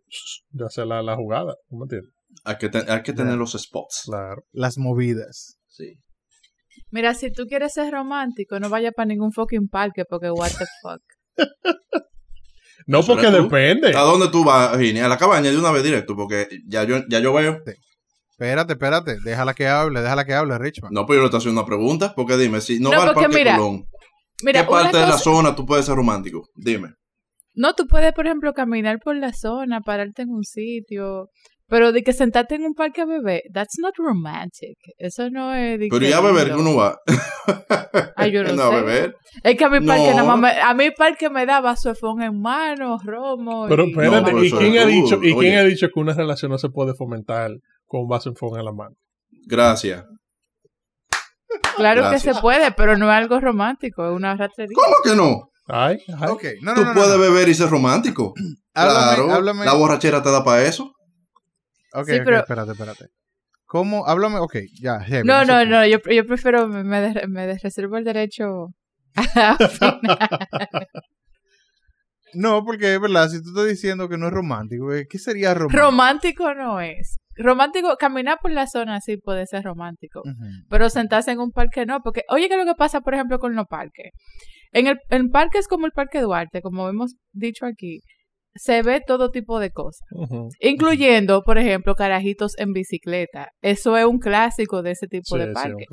de hacer la, la jugada. ¿No me entiendes? Hay que, te- hay que tener los spots. Claro. Las movidas. Sí. Mira, si tú quieres ser romántico, no vayas para ningún fucking parque porque what the fuck. No, porque depende. ¿A dónde tú vas, Gini? A la cabaña de una vez directo, porque ya yo, ya yo veo. Espérate, espérate. Déjala que hable, déjala que hable, Richmond. No, pero yo le estoy haciendo una pregunta. Porque dime, si no, No, va al Parque mira, Colón, Mira, ¿qué parte de la zona tú puedes ser romántico? Dime. No, tú puedes, por ejemplo, caminar por la zona, pararte en un sitio, pero de que sentarte en un parque a beber, that's not romantic. Eso no es de Pero ya a beber, que uno va. *laughs* Ay, yo *laughs* no a sé. beber. Es que a mi parque No. nada más me, a mi parque me da vaso de en mano, romo. Pero y- espérate, No, ¿y quién ha dicho, ¿y quién ha dicho que una relación no se puede fomentar con un vaso en la mano? Gracias. Claro Gracias. que se puede, pero no es algo romántico, es una rastrería. ¿Cómo que no? Ay, ay. Ok, no, no, tú no, no, puedes no. beber y ser romántico. *clears throat* Háblame, claro. háblame. La borrachera te da para eso. Ok, Sí, ok, pero- espérate, espérate. ¿Cómo? Háblame, ok, ya, heavy, No, no, no, yo, yo prefiero, me, reservo el derecho *laughs* a. No, porque es verdad, si tú estás diciendo que no es romántico, eh, ¿qué sería romántico? Romántico no es. Romántico, caminar por la zona sí puede ser romántico. Pero sentarse en un parque no, porque oye, ¿qué es lo que pasa, por ejemplo, con los parques? En el en parques como el Parque Duarte, como hemos dicho aquí, se ve todo tipo de cosas, incluyendo, por ejemplo, carajitos en bicicleta. Eso es un clásico de ese tipo Sí, de parque.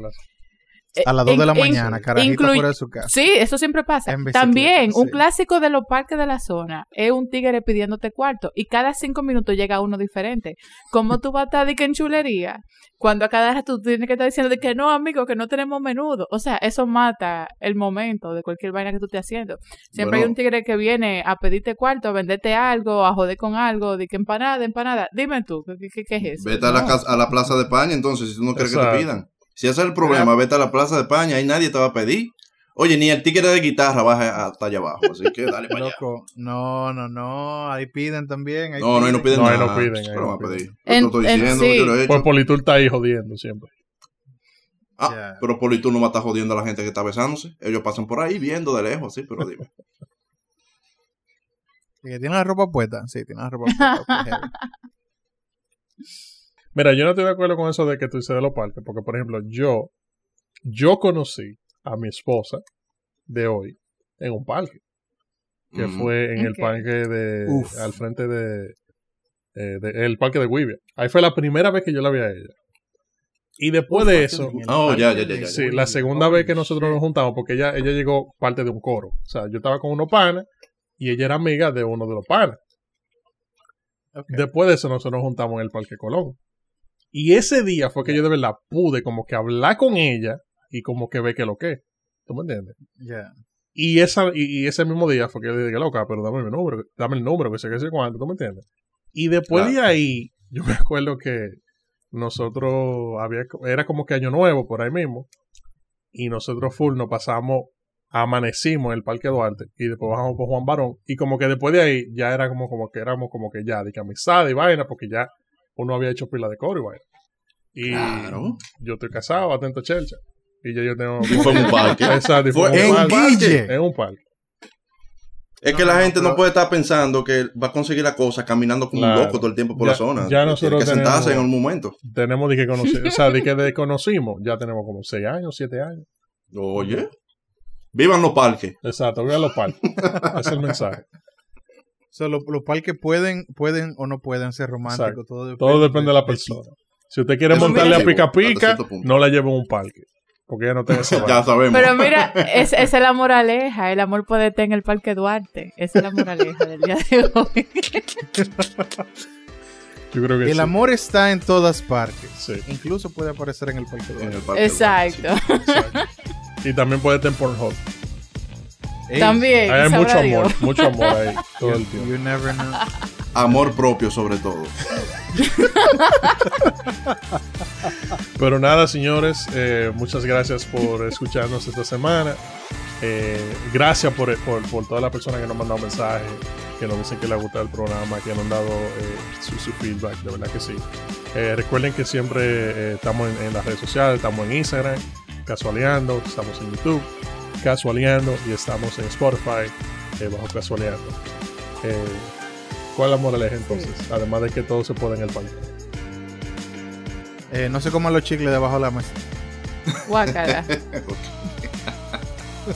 A las 2 de la mañana, carajita incluy- fuera de su casa. Sí, eso siempre pasa. También, un sí. clásico de los parques de la zona es un tigre pidiéndote cuarto y cada cinco minutos llega uno diferente. ¿Cómo tú vas a estar de que en chulería? Cuando a cada rato tú tienes que estar diciendo de que no, amigo, que no tenemos menudo. O sea, eso mata el momento de cualquier vaina que tú estés haciendo. Siempre hay un tigre que viene a pedirte cuarto, a venderte algo, a joder con algo, de que empanada, empanada. Dime tú, ¿qué, qué- qué es eso? Vete a la, casa- a la Plaza de España, entonces, si tú no quieres que te pidan. Si ese es el problema, vete a la Plaza de España, ahí nadie te va a pedir. Oye, ni el tigre de guitarra baja hasta allá abajo, así que dale para allá. Loco, no, no, no, ahí piden también. ahí No, no, ahí no piden No, ahí nada. no piden, ahí ¿Qué lo no van a piden. En- te estoy en- diciendo, sí. yo lo he hecho. Pues Politur está ahí jodiendo siempre. Ah, Ya. pero Politur no va a estar jodiendo a la gente que está besándose. Ellos pasan por ahí viendo de lejos, sí, pero dime. ¿Y *laughs* que tiene la ropa puesta? Sí, tiene la ropa puesta. *laughs* Mira, yo no estoy de acuerdo con eso de que tú dices de los parques, porque por ejemplo, yo, yo conocí a mi esposa de hoy en un parque, que fue en el parque de, Uf. al frente de, eh, de- el parque de Guivia. Ahí fue la primera vez que yo la vi a ella. Y después de eso, Oh, ya, ya, ya, ya. sí, la segunda vez que nosotros nos juntamos, porque ella, ella llegó parte de un coro. O sea, yo estaba con unos panas y ella era amiga de uno de los panas. Ok. Después de eso, nosotros nos juntamos en el Parque Colón. Y ese día fue que yo de verdad pude como que hablar con ella y como que ve que lo que. ¿Tú me entiendes? Ya. Y, esa, y, y ese mismo día fue que yo le dije, loca, pero dame el número, dame el número, que sé que sé cuánto, ¿tú me entiendes? Y después de ahí, yo me acuerdo que nosotros había, era como que año nuevo por ahí mismo, y nosotros full nos pasamos, amanecimos en el Parque Duarte, y después bajamos por Juan Barón, y como que después de ahí ya era como, como que éramos como que ya, de que amistad y vaina, porque ya uno había hecho pila de coro y vaina. Y Claro. yo estoy casado, atento a Chelcha. Y ya yo tengo... Y *laughs* fue en un parque. *laughs* Exacto, y fue en un parque. Guille. En un parque. Es que la no, gente no puede estar pensando que va a conseguir la cosa caminando como Claro. un loco todo el tiempo por Ya- la zona. ya Tiene nosotros que sentarse tenemos- en un momento. Tenemos de que conocer, *laughs* o sea, de que de conocimos, ya tenemos como 6 años, 7 años. Oye. Vivan los parques. Exacto, vean los parques. Ese es el mensaje. O sea, lo- los parques pueden, pueden o no pueden ser románticos. Exacto. Todo depende, Todo depende de la persona. Si usted quiere Eso montarle a pica pica, no la lleve a un parque. Porque ella no tiene *laughs* esa Ya sabemos. Pero mira, es- esa es la moraleja. El amor puede estar en el Parque Duarte. Esa es la moraleja del día de hoy. Yo creo que El sí. amor está en todas partes. Sí. Incluso puede aparecer en el parque. En Duarte. el parque Exacto. Exacto. Y también puede estar en Pornhub. Ey, También. Hay mucho Dios. amor, mucho amor ahí *laughs* todo el tiempo. You never know. amor propio sobre todo. *laughs* Pero nada, señores, eh, muchas gracias por escucharnos esta semana. Eh, gracias por, por, por todas las personas que nos han mandado mensajes, que nos dicen que les ha gustado el programa, que nos han dado eh, su, su feedback, de verdad que sí. Eh, recuerden que siempre eh, estamos en, en las redes sociales, estamos en Instagram, Casualeando, estamos en YouTube, Casualeando y estamos en Spotify, eh, bajo Casualeando. Eh, ¿Cuál es la moraleja entonces? Además de que todo se puede en el pan. Eh, no se coman los chicles debajo de la mesa. Guácala. *laughs*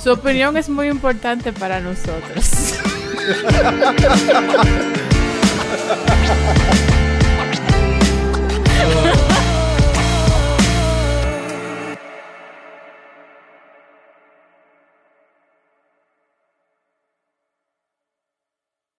Su opinión es muy importante para nosotros. *laughs*